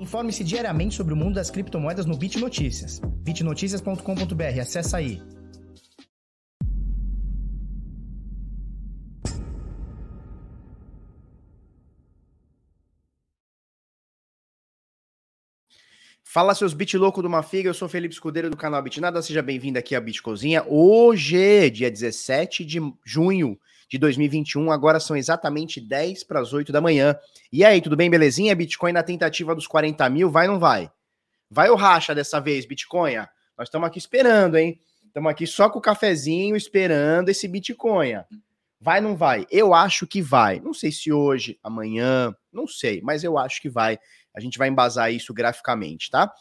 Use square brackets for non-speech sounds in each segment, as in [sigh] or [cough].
Informe-se diariamente sobre o mundo das criptomoedas no Bit Notícias. bitnoticias.com.br, acessa aí. Fala seus bit louco do Mafiga, eu sou Felipe Escudeiro do canal Bitnada, seja bem-vindo aqui à Bit Cozinha. Hoje, dia 17 de junho de 2021. Agora são exatamente 10 para as 8 da manhã. E aí, tudo bem, belezinha? Bitcoin na tentativa dos 40 mil, vai ou não vai? Vai ou racha dessa vez, Bitcoin? Nós estamos aqui esperando, hein? Estamos aqui só com o cafezinho esperando esse Bitcoin. Vai ou não vai? Eu acho que vai. Não sei se hoje, amanhã, não sei, mas eu acho que vai. A gente vai embasar isso graficamente, tá?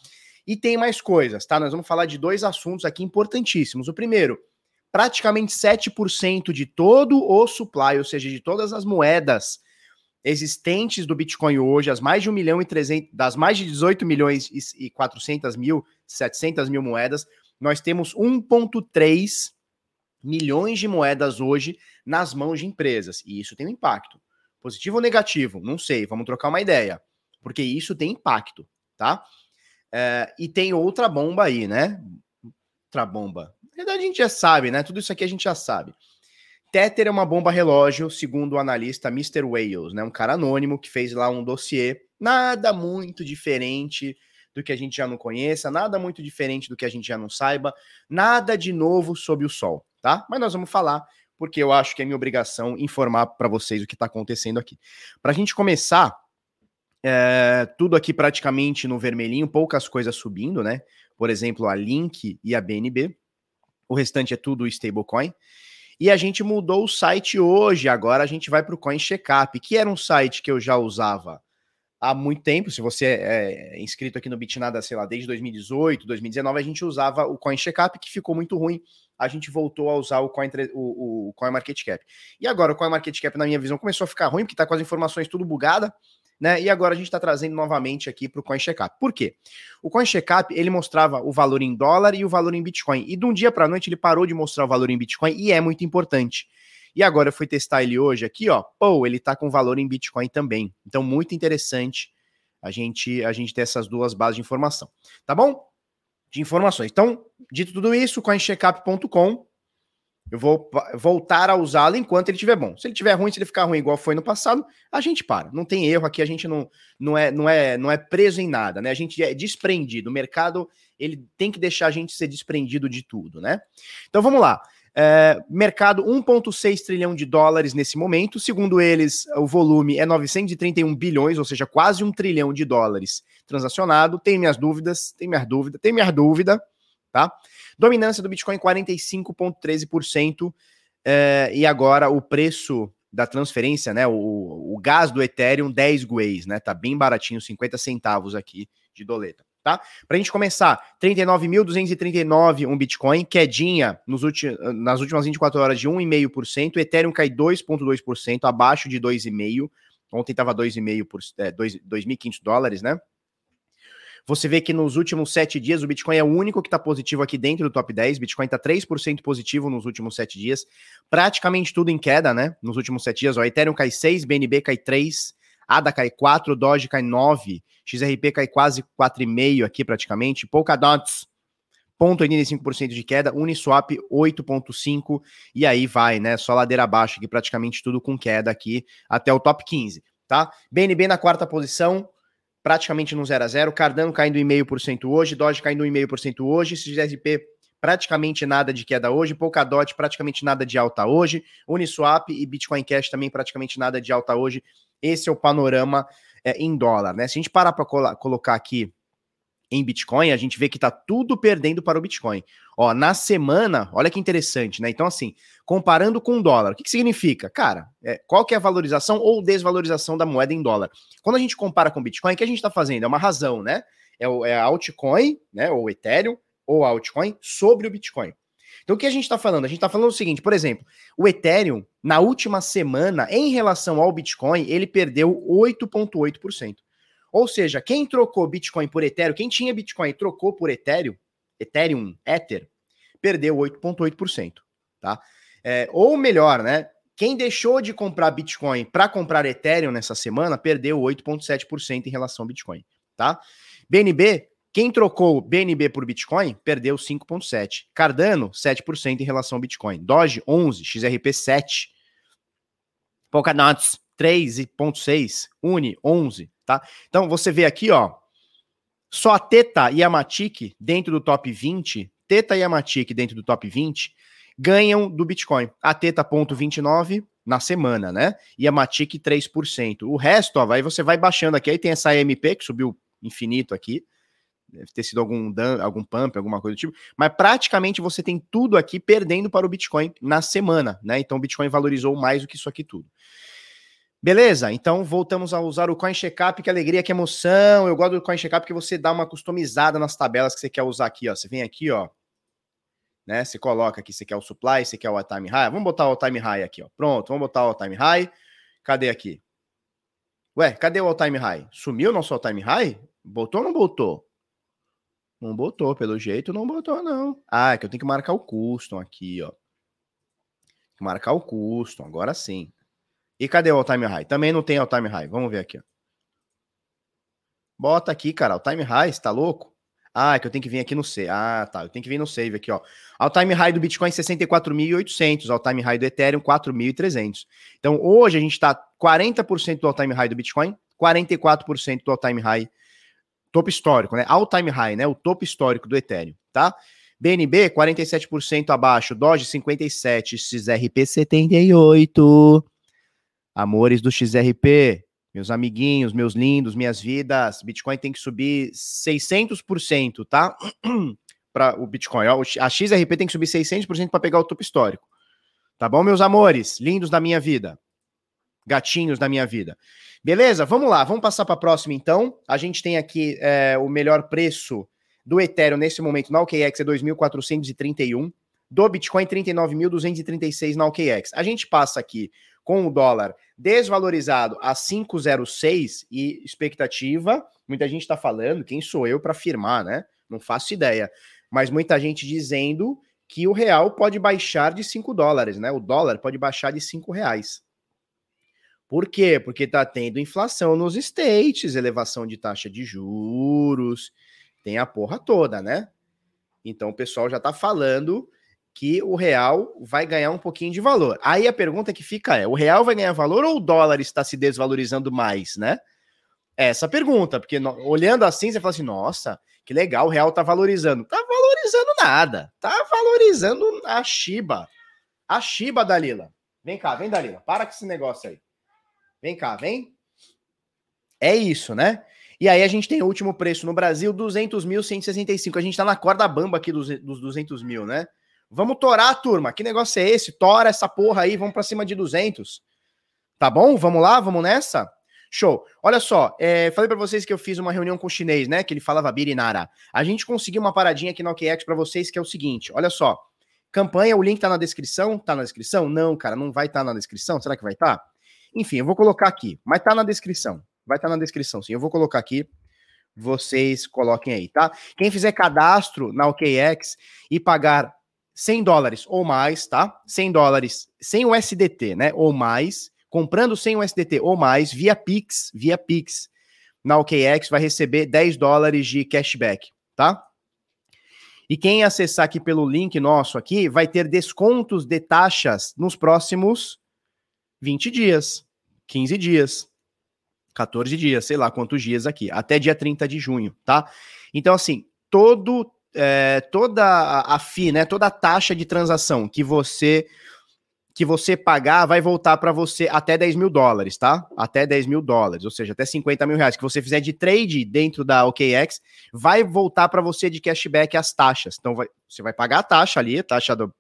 E tem mais coisas, tá? Nós vamos falar de dois assuntos aqui importantíssimos. O primeiro, praticamente 7% de todo o supply, ou seja, de todas as moedas existentes do Bitcoin hoje, as mais de 1 milhão e 300, das mais de 18 milhões e 400 mil, 700 mil moedas, nós temos 1,3 milhões de moedas hoje nas mãos de empresas. E isso tem um impacto. Positivo ou negativo? Não sei, vamos trocar uma ideia. Porque isso tem impacto, tá? É, e tem outra bomba aí, né? Outra bomba verdade, a gente já sabe, né? Tudo isso aqui a gente já sabe. Tether é uma bomba relógio, segundo o analista Mr. Wales, né? Um cara anônimo que fez lá um dossiê, nada muito diferente do que a gente já não conheça, nada muito diferente do que a gente já não saiba, nada de novo sob o sol, tá? Mas nós vamos falar porque eu acho que é minha obrigação informar para vocês o que está acontecendo aqui. Para a gente começar, é, tudo aqui praticamente no vermelhinho, poucas coisas subindo, né? Por exemplo, a Link e a BNB. O restante é tudo stablecoin. E a gente mudou o site hoje. Agora a gente vai para o Coin Checkup, que era um site que eu já usava há muito tempo. Se você é, é inscrito aqui no Bitnada, sei lá, desde 2018, 2019, a gente usava o Coin Checkup, que ficou muito ruim. A gente voltou a usar o Coin, o, o Coin Market Cap. E agora o Coin Market Cap, na minha visão, começou a ficar ruim, porque está com as informações tudo bugada né? E agora a gente está trazendo novamente aqui para o Coin Checkup. Por quê? O Coin Checkup ele mostrava o valor em dólar e o valor em Bitcoin. E de um dia para a noite ele parou de mostrar o valor em Bitcoin e é muito importante. E agora eu fui testar ele hoje aqui, ó. Pô, ele está com valor em Bitcoin também. Então, muito interessante a gente a gente ter essas duas bases de informação. Tá bom? De informações. Então, dito tudo isso, coincheckup.com eu vou voltar a usá-lo enquanto ele estiver bom. Se ele estiver ruim, se ele ficar ruim igual foi no passado, a gente para. Não tem erro aqui, a gente não, não, é, não, é, não é preso em nada, né? A gente é desprendido. O mercado ele tem que deixar a gente ser desprendido de tudo, né? Então vamos lá. É, mercado 1,6 trilhão de dólares nesse momento. Segundo eles, o volume é 931 bilhões, ou seja, quase um trilhão de dólares transacionado. Tem minhas dúvidas, tem minha dúvida, tem minha dúvida, tá? Dominância do Bitcoin 45,13%. É, e agora o preço da transferência, né? O, o gás do Ethereum, 10 gueis, né? Tá bem baratinho, 50 centavos aqui de doleta, tá? Pra gente começar, 39.239 um Bitcoin, quedinha nos ulti, nas últimas 24 horas de 1,5%, Ethereum cai 2,2%, abaixo de 2,5%. Ontem tava 2,5 por é, 2.500 dólares, né? Você vê que nos últimos sete dias o Bitcoin é o único que está positivo aqui dentro do top 10. Bitcoin está 3% positivo nos últimos sete dias. Praticamente tudo em queda, né? Nos últimos sete dias. Ó, Ethereum cai 6, BNB cai 3, ADA cai 4, Doge cai 9, XRP cai quase 4,5 aqui praticamente. Polkadot 0,85% de queda, Uniswap 8,5% e aí vai, né? Só ladeira abaixo aqui, praticamente tudo com queda aqui até o top 15, tá? BNB na quarta posição, praticamente no 0 a 0 Cardano caindo 1,5% hoje, Doge caindo 1,5% hoje, XRP praticamente nada de queda hoje, Polkadot praticamente nada de alta hoje, Uniswap e Bitcoin Cash também praticamente nada de alta hoje. Esse é o panorama é, em dólar, né? Se a gente parar para colocar aqui em Bitcoin, a gente vê que tá tudo perdendo para o Bitcoin. Ó, na semana, olha que interessante, né? Então, assim, comparando com o dólar, o que, que significa? Cara, é, qual que é a valorização ou desvalorização da moeda em dólar? Quando a gente compara com o Bitcoin, o que a gente está fazendo? É uma razão, né? É, o, é a altcoin, né? Ou Ethereum, ou altcoin sobre o Bitcoin. Então, o que a gente está falando? A gente está falando o seguinte, por exemplo, o Ethereum, na última semana, em relação ao Bitcoin, ele perdeu 8,8%. Ou seja, quem trocou Bitcoin por Ethereum, quem tinha Bitcoin e trocou por Ethereum, Ethereum, Ether, perdeu 8,8%, tá? É, ou melhor, né? Quem deixou de comprar Bitcoin para comprar Ethereum nessa semana perdeu 8,7% em relação ao Bitcoin, tá? BNB, quem trocou BNB por Bitcoin, perdeu 5,7. Cardano, 7% em relação ao Bitcoin. Doge, 11. XRP, 7. Polkadot, 3,6. Uni, 11, tá? Então, você vê aqui, ó, só a Teta e a Matic dentro do top 20, Teta e a Matic dentro do top 20, ganham do Bitcoin. A Teta, ponto 29 na semana, né? E a Matic, 3%. O resto, ó, aí você vai baixando aqui, aí tem essa AMP que subiu infinito aqui, deve ter sido algum, algum pump, alguma coisa do tipo, mas praticamente você tem tudo aqui perdendo para o Bitcoin na semana, né? Então o Bitcoin valorizou mais do que isso aqui tudo. Beleza? Então voltamos a usar o Coin Checkup, que alegria, que emoção. Eu gosto do Coin Checkup porque você dá uma customizada nas tabelas que você quer usar aqui, ó. Você vem aqui, ó, né? Você coloca aqui, você quer o supply, você quer o time high. Vamos botar o time high aqui, ó. Pronto, vamos botar o time high. Cadê aqui? Ué, cadê o time high? Sumiu nosso time high? Botou ou não botou? Não botou, pelo jeito não botou, não. Ah, é que eu tenho que marcar o custom aqui, ó. Marcar o custom, agora sim. E cadê o time high? Também não tem o time high. Vamos ver aqui. Bota aqui, cara, o time high, você tá louco? Ah, é que eu tenho que vir aqui no save. Ah, tá. Eu tenho que vir no save aqui, ó. All time high do Bitcoin 64.800, all time high do Ethereum 4.300. Então, hoje a gente está 40% do all time high do Bitcoin, 44% do all time high topo histórico, né? All time high, né? O topo histórico do Ethereum, tá? BNB 47% abaixo, Doge 57, XRP 78. Amores do XRP, meus amiguinhos, meus lindos, minhas vidas, Bitcoin tem que subir 600%, tá? [clears throat] para o Bitcoin. A XRP tem que subir 600% para pegar o topo histórico. Tá bom, meus amores, lindos da minha vida? Gatinhos da minha vida. Beleza? Vamos lá, vamos passar para a próxima então. A gente tem aqui é, o melhor preço do Ethereum nesse momento na OKEx é 2.431, do Bitcoin 39.236 na OKEx. A gente passa aqui com o dólar desvalorizado a 5,06 e expectativa, muita gente está falando, quem sou eu para afirmar, né? Não faço ideia. Mas muita gente dizendo que o real pode baixar de 5 dólares, né? O dólar pode baixar de 5 reais. Por quê? Porque está tendo inflação nos States, elevação de taxa de juros, tem a porra toda, né? Então o pessoal já está falando que o real vai ganhar um pouquinho de valor. Aí a pergunta que fica é: o real vai ganhar valor ou o dólar está se desvalorizando mais, né? Essa pergunta, porque no, olhando assim, você fala assim: nossa, que legal, o real tá valorizando. Tá valorizando nada. Tá valorizando a Shiba. A Shiba, Dalila. Vem cá, vem, Dalila. Para com esse negócio aí. Vem cá, vem. É isso, né? E aí a gente tem o último preço no Brasil, 200.165. A gente tá na corda bamba aqui dos, dos 200 mil, né? Vamos torar, turma. Que negócio é esse? Tora essa porra aí, vamos para cima de 200. Tá bom? Vamos lá, vamos nessa? Show. Olha só, é, falei para vocês que eu fiz uma reunião com o chinês, né? Que ele falava birinara. A gente conseguiu uma paradinha aqui no OKEx para vocês que é o seguinte: olha só. Campanha, o link tá na descrição? Tá na descrição? Não, cara, não vai estar tá na descrição. Será que vai estar? Tá? Enfim, eu vou colocar aqui, mas tá na descrição. Vai estar tá na descrição, sim. Eu vou colocar aqui. Vocês coloquem aí, tá? Quem fizer cadastro na OKEx e pagar 100 dólares ou mais, tá? 100 dólares sem o SDT, né? Ou mais, comprando sem o SDT ou mais, via Pix, via Pix, na OKEx vai receber 10 dólares de cashback, tá? E quem acessar aqui pelo link nosso aqui vai ter descontos de taxas nos próximos 20 dias, 15 dias, 14 dias, sei lá quantos dias aqui, até dia 30 de junho, tá? Então, assim, todo é, toda a FI, né, toda a taxa de transação que você que você pagar vai voltar para você até 10 mil dólares, tá? Até 10 mil dólares, ou seja, até 50 mil reais que você fizer de trade dentro da OKX, vai voltar para você de cashback as taxas. Então vai, você vai pagar a taxa ali, a taxa do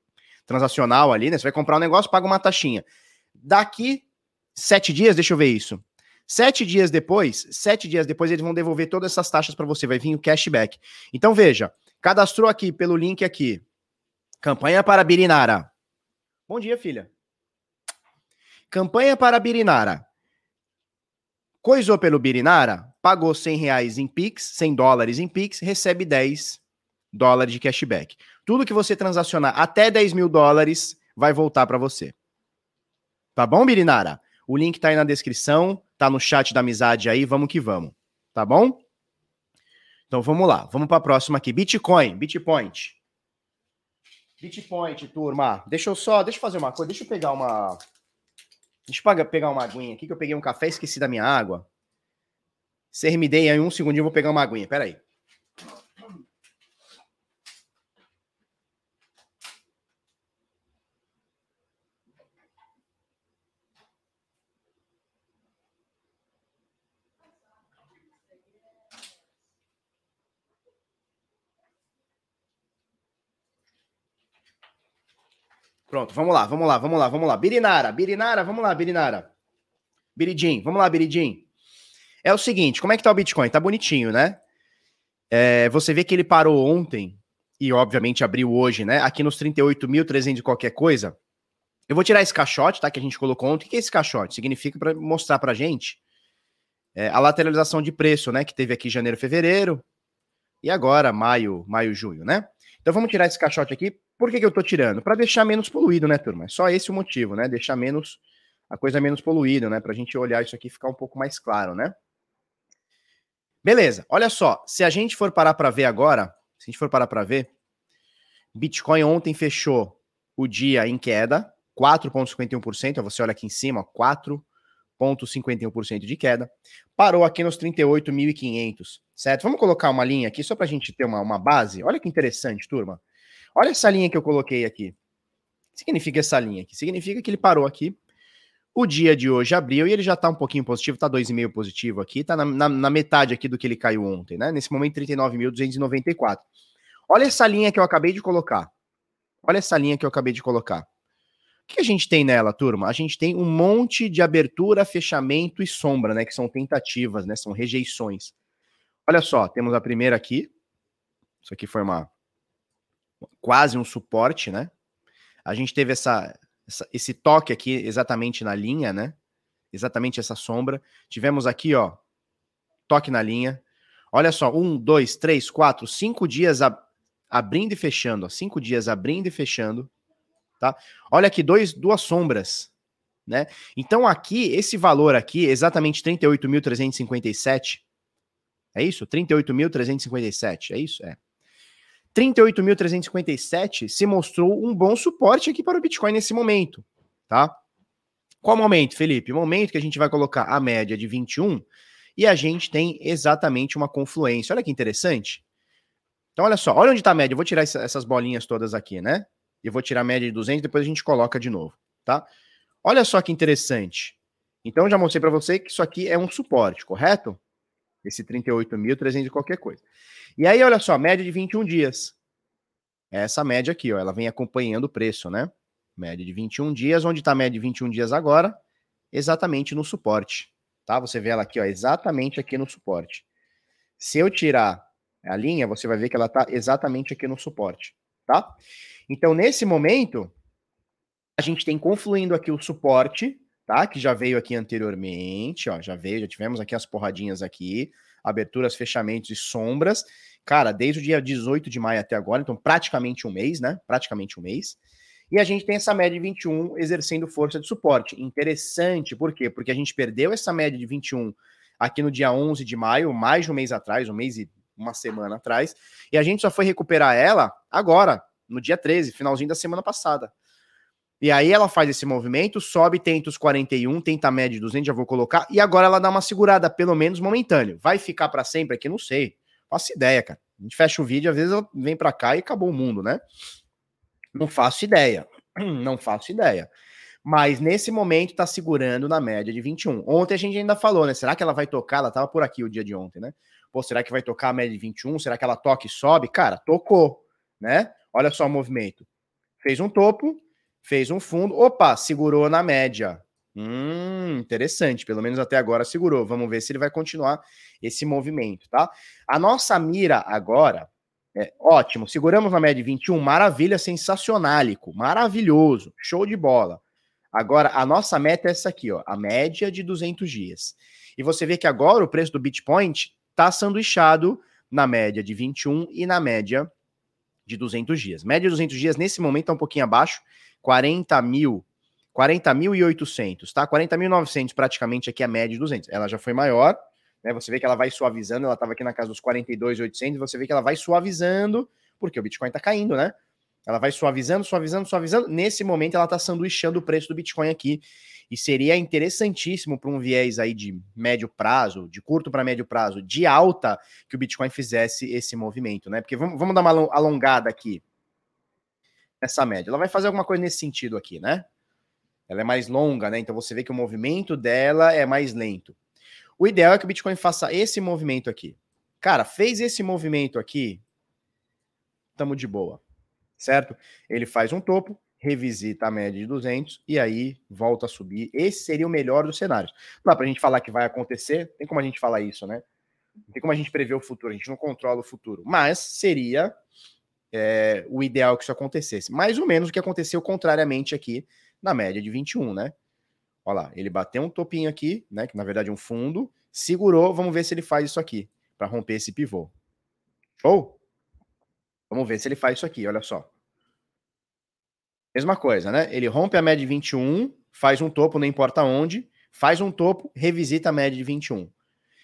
transacional ali, né? Você vai comprar um negócio, paga uma taxinha. Daqui sete dias, deixa eu ver isso. Sete dias depois, sete dias depois, eles vão devolver todas essas taxas para você, vai vir o cashback. Então veja, Cadastrou aqui pelo link aqui. Campanha para Birinara. Bom dia, filha. Campanha para Birinara. Coisou pelo Birinara, pagou 100 reais em Pix, 100 dólares em Pix, recebe 10 dólares de cashback. Tudo que você transacionar até 10 mil dólares vai voltar para você. Tá bom, Birinara? O link tá aí na descrição, tá no chat da amizade aí, vamos que vamos. Tá bom? Então vamos lá, vamos para a próxima aqui. Bitcoin, Bitpoint. Bitpoint, turma. Deixa eu só, deixa eu fazer uma coisa, deixa eu pegar uma. Deixa eu pegar uma aguinha aqui, que eu peguei um café e esqueci da minha água. Dei aí um segundinho, eu vou pegar uma aguinha. Pera aí. Pronto, vamos lá, vamos lá, vamos lá, vamos lá. Birinara, Birinara, vamos lá, Birinara. Biridim, vamos lá, Biridim. É o seguinte, como é que tá o Bitcoin? Tá bonitinho, né? É, você vê que ele parou ontem e, obviamente, abriu hoje, né? Aqui nos 38.300 e qualquer coisa. Eu vou tirar esse caixote, tá? Que a gente colocou ontem. O que é esse caixote? Significa para mostrar pra gente é, a lateralização de preço, né? Que teve aqui janeiro, fevereiro e agora maio, maio, junho, né? Então vamos tirar esse caixote aqui por que, que eu tô tirando? Para deixar menos poluído, né, turma? É só esse o motivo, né? Deixar menos a coisa menos poluída, né? Para a gente olhar isso aqui e ficar um pouco mais claro, né? Beleza, olha só. Se a gente for parar para ver agora, se a gente for parar para ver, Bitcoin ontem fechou o dia em queda, 4,51%. Você olha aqui em cima, 4,51% de queda. Parou aqui nos 38.500, certo? Vamos colocar uma linha aqui só para a gente ter uma, uma base. Olha que interessante, turma. Olha essa linha que eu coloquei aqui. O que significa essa linha aqui? Significa que ele parou aqui. O dia de hoje abriu e ele já está um pouquinho positivo, está 2,5 positivo aqui, está na, na, na, metade aqui do que ele caiu ontem, né? Nesse momento, 39.294. Olha essa linha que eu acabei de colocar. Olha essa linha que eu acabei de colocar. O que a gente tem nela, turma? A gente tem um monte de abertura, fechamento e sombra, né? Que são tentativas, né? São rejeições. Olha só, temos a primeira aqui. Isso aqui foi uma, quase um suporte, né? A gente teve essa, essa, esse toque aqui exatamente na linha, né? Exatamente essa sombra. Tivemos aqui, ó, toque na linha. Olha só, um, dois, três, quatro, cinco dias ab abrindo e fechando, ó, cinco dias abrindo e fechando, tá? Olha aqui, dois, duas sombras, né? Então aqui, esse valor aqui, exatamente 38.357, é isso? 38.357, é isso? É. 38.357 se mostrou um bom suporte aqui para o Bitcoin nesse momento, tá? Qual momento, Felipe? O momento que a gente vai colocar a média de 21 e a gente tem exatamente uma confluência. Olha que interessante. Então, olha só, olha onde está a média. Eu vou tirar essas bolinhas todas aqui, né? Eu vou tirar a média de 200, depois a gente coloca de novo, tá? Olha só que interessante. Então, já mostrei para você que isso aqui é um suporte, correto? Esse 38.300 e qualquer coisa. E aí, olha só, média de 21 dias. Essa média aqui, ó, ela vem acompanhando o preço, né? Média de 21 dias, onde está a média de 21 dias agora? Exatamente no suporte, tá? Você vê ela aqui, ó, exatamente aqui no suporte. Se eu tirar a linha, você vai ver que ela está exatamente aqui no suporte, tá? Então, nesse momento, a gente tem confluindo aqui o suporte, tá? Que já veio aqui anteriormente, ó, já veio, já tivemos aqui as porradinhas aqui, aberturas, fechamentos e sombras. Cara, desde o dia 18 de maio até agora, então praticamente um mês, né? Praticamente um mês. E a gente tem essa média de 21 exercendo força de suporte. Interessante, por quê? Porque a gente perdeu essa média de 21 aqui no dia 11 de maio, mais de um mês atrás, um mês e uma semana atrás, e a gente só foi recuperar ela agora, no dia 13, finalzinho da semana passada. E aí ela faz esse movimento, sobe, tenta os 41, tenta a média de 200, já vou colocar, e agora ela dá uma segurada, pelo menos momentâneo. Vai ficar para sempre aqui? Não sei. Faço ideia, cara. A gente fecha o vídeo, às vezes ela vem para cá e acabou o mundo, né? Não faço ideia. [clears throat] Não faço ideia. Mas nesse momento tá segurando na média de 21. Ontem a gente ainda falou, né? Será que ela vai tocar? Ela tava por aqui o dia de ontem, né? Pô, será que vai tocar a média de 21? Será que ela toca e sobe? Cara, tocou, né? Olha só o movimento. Fez um topo, fez um fundo, opa, segurou na média. Hum, interessante, pelo menos até agora segurou. Vamos ver se ele vai continuar esse movimento, tá? A nossa mira agora é ótimo, seguramos na média de 21, maravilha, sensacionálico, maravilhoso, show de bola. Agora, a nossa meta é essa aqui, ó, a média de 200 dias. E você vê que agora o preço do Bitcoin está sanduichado na média de 21 e na média de 200 dias. Média de 200 dias nesse momento está um pouquinho abaixo, 40 mil, 40.800, tá? 40.900 praticamente aqui a média de 200. Ela já foi maior, né? Você vê que ela vai suavizando, ela estava aqui na casa dos 42,800, você vê que ela vai suavizando, porque o Bitcoin está caindo, né? Ela vai suavizando, suavizando, suavizando. Nesse momento, ela está sanduichando o preço do Bitcoin aqui. E seria interessantíssimo para um viés aí de médio prazo, de curto para médio prazo, de alta, que o Bitcoin fizesse esse movimento, né? Porque vamos, vamos dar uma alongada aqui nessa média. Ela vai fazer alguma coisa nesse sentido aqui, né? Ela é mais longa, né? Então você vê que o movimento dela é mais lento. O ideal é que o Bitcoin faça esse movimento aqui. Cara, fez esse movimento aqui, tamo de boa certo? Ele faz um topo, revisita a média de 200 e aí volta a subir. Esse seria o melhor dos cenários. Não dá para a gente falar que vai acontecer, tem como a gente falar isso, né? Tem como a gente prever o futuro, a gente não controla o futuro. Mas seria é, o ideal que isso acontecesse. Mais ou menos o que aconteceu contrariamente aqui na média de 21, né? Olha lá, ele bateu um topinho aqui, né? Que na verdade é um fundo, segurou. Vamos ver se ele faz isso aqui para romper esse pivô. Show? Vamos ver se ele faz isso aqui, olha só. Mesma coisa, né? Ele rompe a média de 21, faz um topo, não importa onde, faz um topo, revisita a média de 21.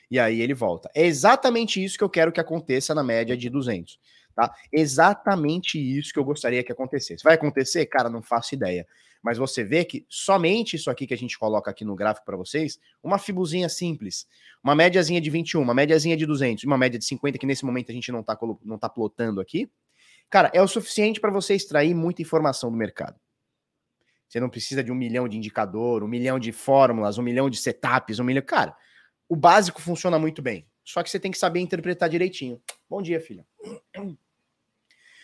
E aí ele volta. É exatamente isso que eu quero que aconteça na média de 200. Tá? Exatamente isso que eu gostaria que acontecesse. Vai acontecer? Cara, não faço ideia. Mas você vê que somente isso aqui que a gente coloca aqui no gráfico para vocês, uma fibuzinha simples, uma médiazinha de 21, uma médiazinha de 200, uma média de 50 que nesse momento a gente não está não tá plotando aqui, cara, é o suficiente para você extrair muita informação do mercado. Você não precisa de um milhão de indicador, um milhão de fórmulas, um milhão de setups, um milhão. Cara, o básico funciona muito bem. Só que você tem que saber interpretar direitinho. Bom dia, filha.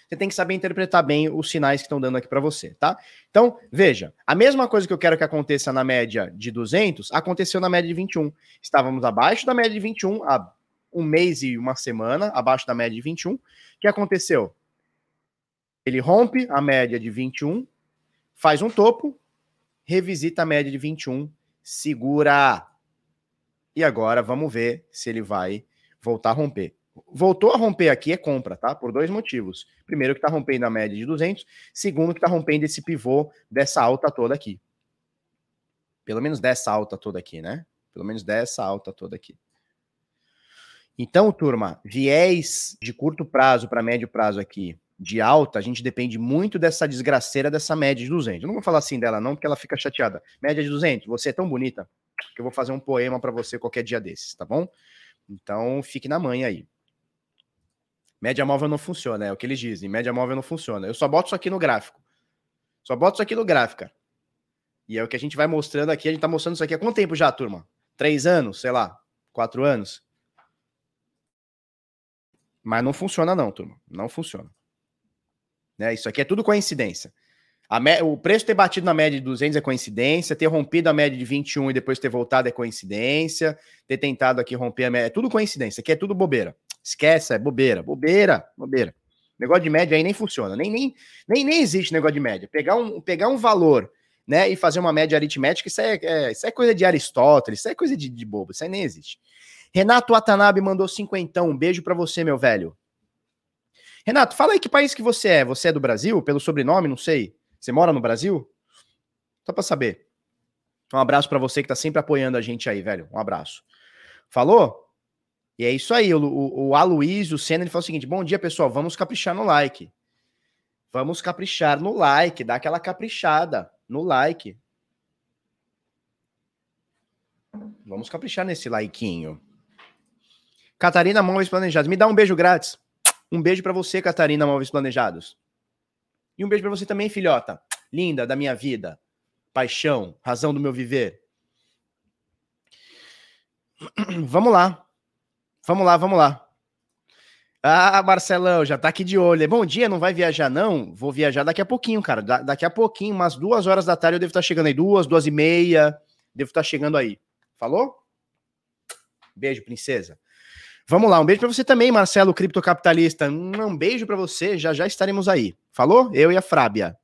Você tem que saber interpretar bem os sinais que estão dando aqui para você, tá? Então, veja, a mesma coisa que eu quero que aconteça na média de 200, aconteceu na média de 21. Estávamos abaixo da média de 21 há um mês e uma semana, abaixo da média de 21. O que aconteceu? Ele rompe a média de 21, faz um topo, revisita a média de 21, segura. E agora vamos ver se ele vai voltar a romper. Voltou a romper aqui é compra, tá? Por dois motivos. Primeiro que tá rompendo a média de 200, segundo que tá rompendo esse pivô dessa alta toda aqui. Pelo menos dessa alta toda aqui, né? Pelo menos dessa alta toda aqui. Então, turma, viés de curto prazo para médio prazo aqui de alta, a gente depende muito dessa desgraceira dessa média de 200. Eu não vou falar assim dela não, porque ela fica chateada. Média de 200, você é tão bonita que eu vou fazer um poema para você qualquer dia desses, tá bom? Então, fique na manhã aí. Média móvel não funciona, é o que eles dizem. Média móvel não funciona. Eu só boto isso aqui no gráfico. Só boto isso aqui no gráfico. Cara. E é o que a gente vai mostrando aqui. A gente tá mostrando isso aqui há quanto tempo já, turma? Três anos, sei lá, quatro anos. Mas não funciona, não, turma. Não funciona. Né? Isso aqui é tudo coincidência. Me... O preço ter batido na média de 200 é coincidência, ter rompido a média de 21 e depois ter voltado é coincidência, ter tentado aqui romper a média, é tudo coincidência, aqui é tudo bobeira. Esquece, é bobeira, bobeira, bobeira. Negócio de média aí nem funciona, nem, nem, nem, nem existe negócio de média. Pegar um, pegar um valor né, e fazer uma média aritmética, isso é, é isso é coisa de Aristóteles, isso é coisa de, de bobo, isso aí nem existe. Renato Watanabe mandou cinquentão, um beijo para você, meu velho. Renato, fala aí que país que você é. Você é do Brasil? Pelo sobrenome, não sei. Você mora no Brasil? Só para saber. Um abraço para você que tá sempre apoiando a gente aí, velho. Um abraço. Falou? E é isso aí, o, o, Aloysio Senna, ele falou o seguinte, bom dia, pessoal, vamos caprichar no like. Vamos caprichar no like, dá aquela caprichada no like. Vamos caprichar nesse likeinho. Catarina Móveis Planejados, me dá um beijo grátis. Um beijo para você, Catarina Móveis Planejados. E um beijo para você também, filhota. Linda da minha vida. Paixão, razão do meu viver. [clears throat] Vamos lá. Vamos lá, vamos lá. Ah, Marcelão, já tá aqui de olho. Bom dia, não vai viajar, não? Vou viajar daqui a pouquinho, cara. Da daqui a pouquinho, umas duas horas da tarde, eu devo estar chegando aí. Duas, duas e meia. Devo estar chegando aí. Falou? Beijo, princesa. Vamos lá, um beijo para você também, Marcelo, criptocapitalista. Um beijo para você, já já estaremos aí. Falou? Eu e a Frábia.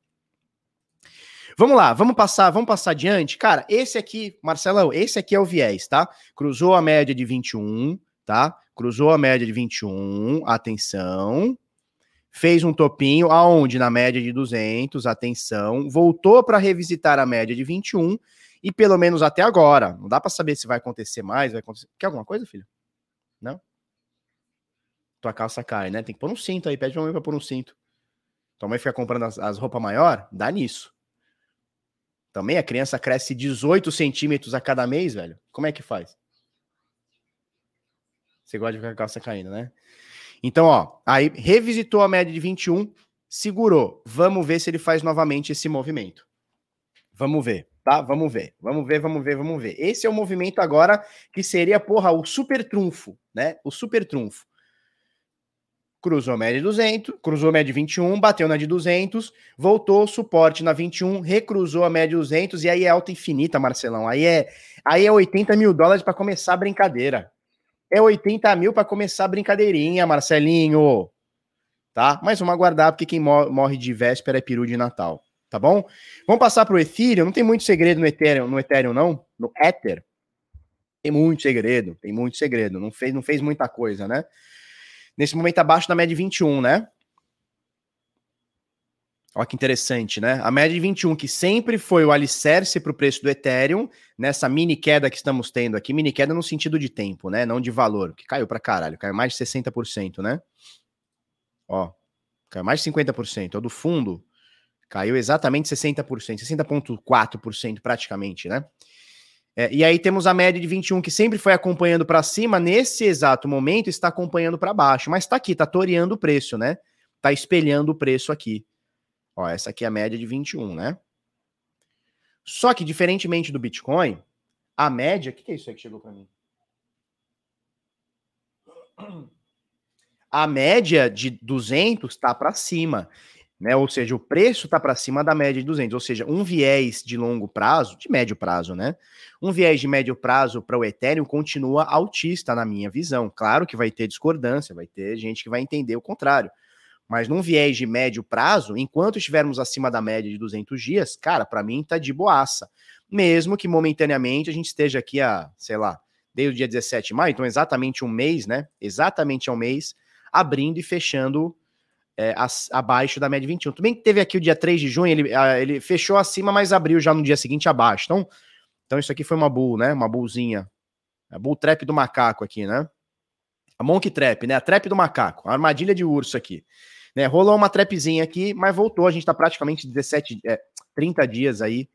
Vamos lá, vamos passar, vamos passar adiante. Cara, esse aqui, Marcelão, esse aqui é o viés, tá? Cruzou a média de 21, tá? Cruzou a média de 21, atenção. Fez um topinho aonde na média de 200, atenção. Voltou para revisitar a média de 21 e pelo menos até agora, não dá para saber se vai acontecer mais, vai acontecer. Quer alguma coisa, filho? Não? Tua calça cai, né? Tem que pôr um cinto aí, pede pra mãe pra pôr um cinto. Tua mãe fica comprando as, as roupas maior, dá nisso. Também a criança cresce 18 centímetros a cada mês, velho. Como é que faz? Você gosta de ficar com a calça caindo, né? Então, ó, aí revisitou a média de 21, segurou. Vamos ver se ele faz novamente esse movimento. Vamos ver, tá? Vamos ver. Vamos ver, vamos ver, vamos ver. Esse é o movimento agora que seria, porra, o super trunfo, né? O super trunfo. Cruzou a média de 200, cruzou a média de 21, bateu na de 200, voltou suporte na 21, recruzou a média de 200 e aí é alta infinita, Marcelão. Aí é, aí é 80 mil dólares para começar a brincadeira. É 80 mil para começar a brincadeirinha, Marcelinho. Tá? Mas vamos aguardar, porque quem morre de véspera é peru de Natal. Tá bom? Vamos passar para o Ethereum. Não tem muito segredo no Ethereum, no Ethereum, não? No Ether. Tem muito segredo, tem muito segredo. Não fez, não fez muita coisa, né? Nesse momento abaixo da média de 21, né? Olha que interessante, né? A média de 21, que sempre foi o alicerce para o preço do Ethereum, nessa mini queda que estamos tendo aqui, mini queda no sentido de tempo, né? Não de valor, que caiu para caralho, caiu mais de 60%, né? Ó, caiu mais de 50%. O do fundo caiu exatamente 60%, 60,4% praticamente, né? É, e aí temos a média de 21 que sempre foi acompanhando para cima, nesse exato momento está acompanhando para baixo, mas está aqui, está toreando o preço, né? Está espelhando o preço aqui. Ó, essa aqui é a média de 21, né? Só que, diferentemente do Bitcoin, a média. O que, que é isso aí que chegou para mim? A média de 200 está para cima, né? Ou seja, o preço está para cima da média de 200, ou seja, um viés de longo prazo, de médio prazo, né? Um viés de médio prazo para o Ethereum continua altista na minha visão. Claro que vai ter discordância, vai ter gente que vai entender o contrário. Mas num viés de médio prazo, enquanto estivermos acima da média de 200 dias, cara, para mim tá de boaça. Mesmo que momentaneamente a gente esteja aqui a, sei lá, desde o dia 17 de maio, então exatamente um mês, né? Exatamente um mês, abrindo e fechando é, as, abaixo da média 21. Também teve aqui o dia 3 de junho, ele, a, ele fechou acima, mas abriu já no dia seguinte abaixo. Então, então isso aqui foi uma bull, né? Uma bullzinha. A bull trap do macaco aqui, né? A monkey trap, né? A trap do macaco. A armadilha de urso aqui. Né? Rolou uma trapzinha aqui, mas voltou. A gente está praticamente 17, é, 30 dias aí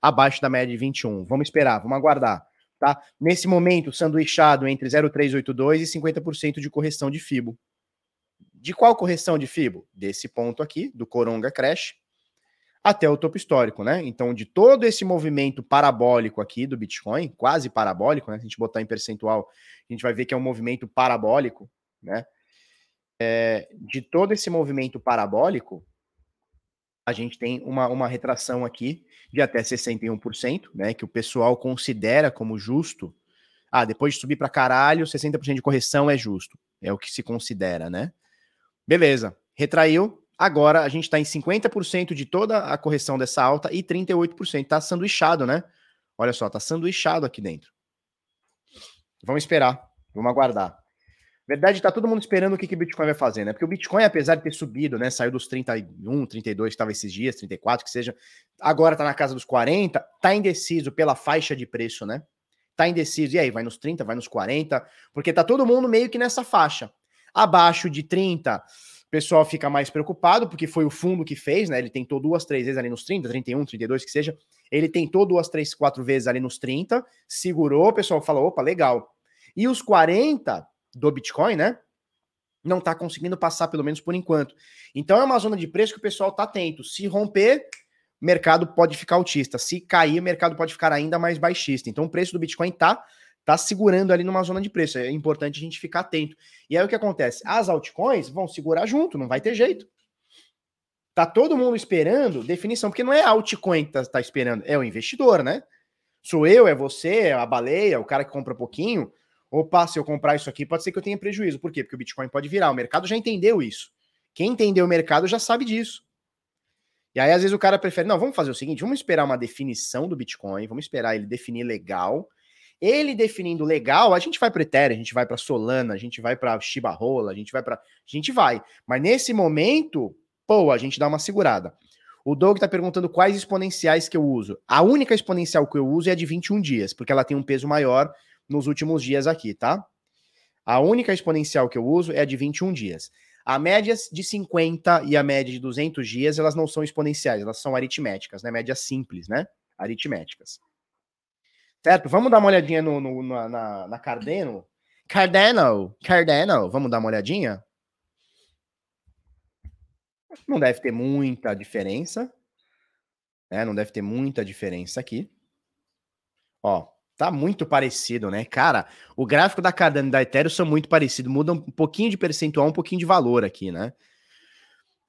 abaixo da média de 21. Vamos esperar, vamos aguardar. Tá? Nesse momento, sanduichado entre 0,382 e 50% de correção de FIBO. De qual correção de FIBO? Desse ponto aqui, do Coronga Crash, até o topo histórico, né? Então, de todo esse movimento parabólico aqui do Bitcoin, quase parabólico, né? Se a gente botar em percentual, a gente vai ver que é um movimento parabólico, né? É, de todo esse movimento parabólico, a gente tem uma, uma retração aqui de até 61%, né? Que o pessoal considera como justo. Ah, depois de subir para caralho, 60% de correção é justo. É o que se considera, né? Beleza. Retraiu. Agora a gente está em 50% de toda a correção dessa alta e 38%. Tá sanduichado, né? Olha só, tá sanduichado aqui dentro. Vamos esperar. Vamos aguardar verdade, tá todo mundo esperando o que, que o Bitcoin vai fazer, né? Porque o Bitcoin, apesar de ter subido, né? Saiu dos 31, 32 que estava esses dias, 34, que seja, agora tá na casa dos 40, tá indeciso pela faixa de preço, né? Tá indeciso. E aí, vai nos 30, vai nos 40, porque tá todo mundo meio que nessa faixa. Abaixo de 30, o pessoal fica mais preocupado, porque foi o fundo que fez, né? Ele tentou duas, três vezes ali nos 30, 31, 32, que seja. Ele tentou duas, três, quatro vezes ali nos 30, segurou, o pessoal falou: opa, legal. E os 40, do Bitcoin, né? Não está conseguindo passar, pelo menos por enquanto. Então é uma zona de preço que o pessoal está atento. Se romper, mercado pode ficar altista. Se cair, o mercado pode ficar ainda mais baixista. Então o preço do Bitcoin tá tá segurando ali numa zona de preço. É importante a gente ficar atento. E aí o que acontece? As altcoins vão segurar junto, não vai ter jeito. Tá todo mundo esperando definição, porque não é altcoin que tá, tá esperando, é o investidor, né? Sou eu, é você, é a baleia, o cara que compra pouquinho opa, se eu comprar isso aqui, pode ser que eu tenha prejuízo. Por quê? Porque o Bitcoin pode virar. O mercado já entendeu isso. Quem entendeu o mercado já sabe disso. E aí, às vezes, o cara prefere, não, vamos fazer o seguinte: vamos esperar uma definição do Bitcoin, vamos esperar ele definir legal. Ele definindo legal, a gente vai para Ethereum, a gente vai para Solana, a gente vai para Shiba Rola, a gente vai para. A gente vai. Mas nesse momento, pô, a gente dá uma segurada. O Doug está perguntando quais exponenciais que eu uso. A única exponencial que eu uso é a de 21 dias, porque ela tem um peso maior nos últimos dias aqui, tá? A única exponencial que eu uso é a de 21 dias. A média de 50 e a média de 200 dias, elas não são exponenciais, elas são aritméticas, né? Médias simples, né? Aritméticas. Certo? Vamos dar uma olhadinha no, no na, na Cardano. Cardano, Cardano, vamos dar uma olhadinha? Não deve ter muita diferença. Né? Não deve ter muita diferença aqui. Ó, tá muito parecido, né? Cara, o gráfico da Cardano e da Ethereum são muito parecidos. Muda um pouquinho de percentual, um pouquinho de valor aqui, né?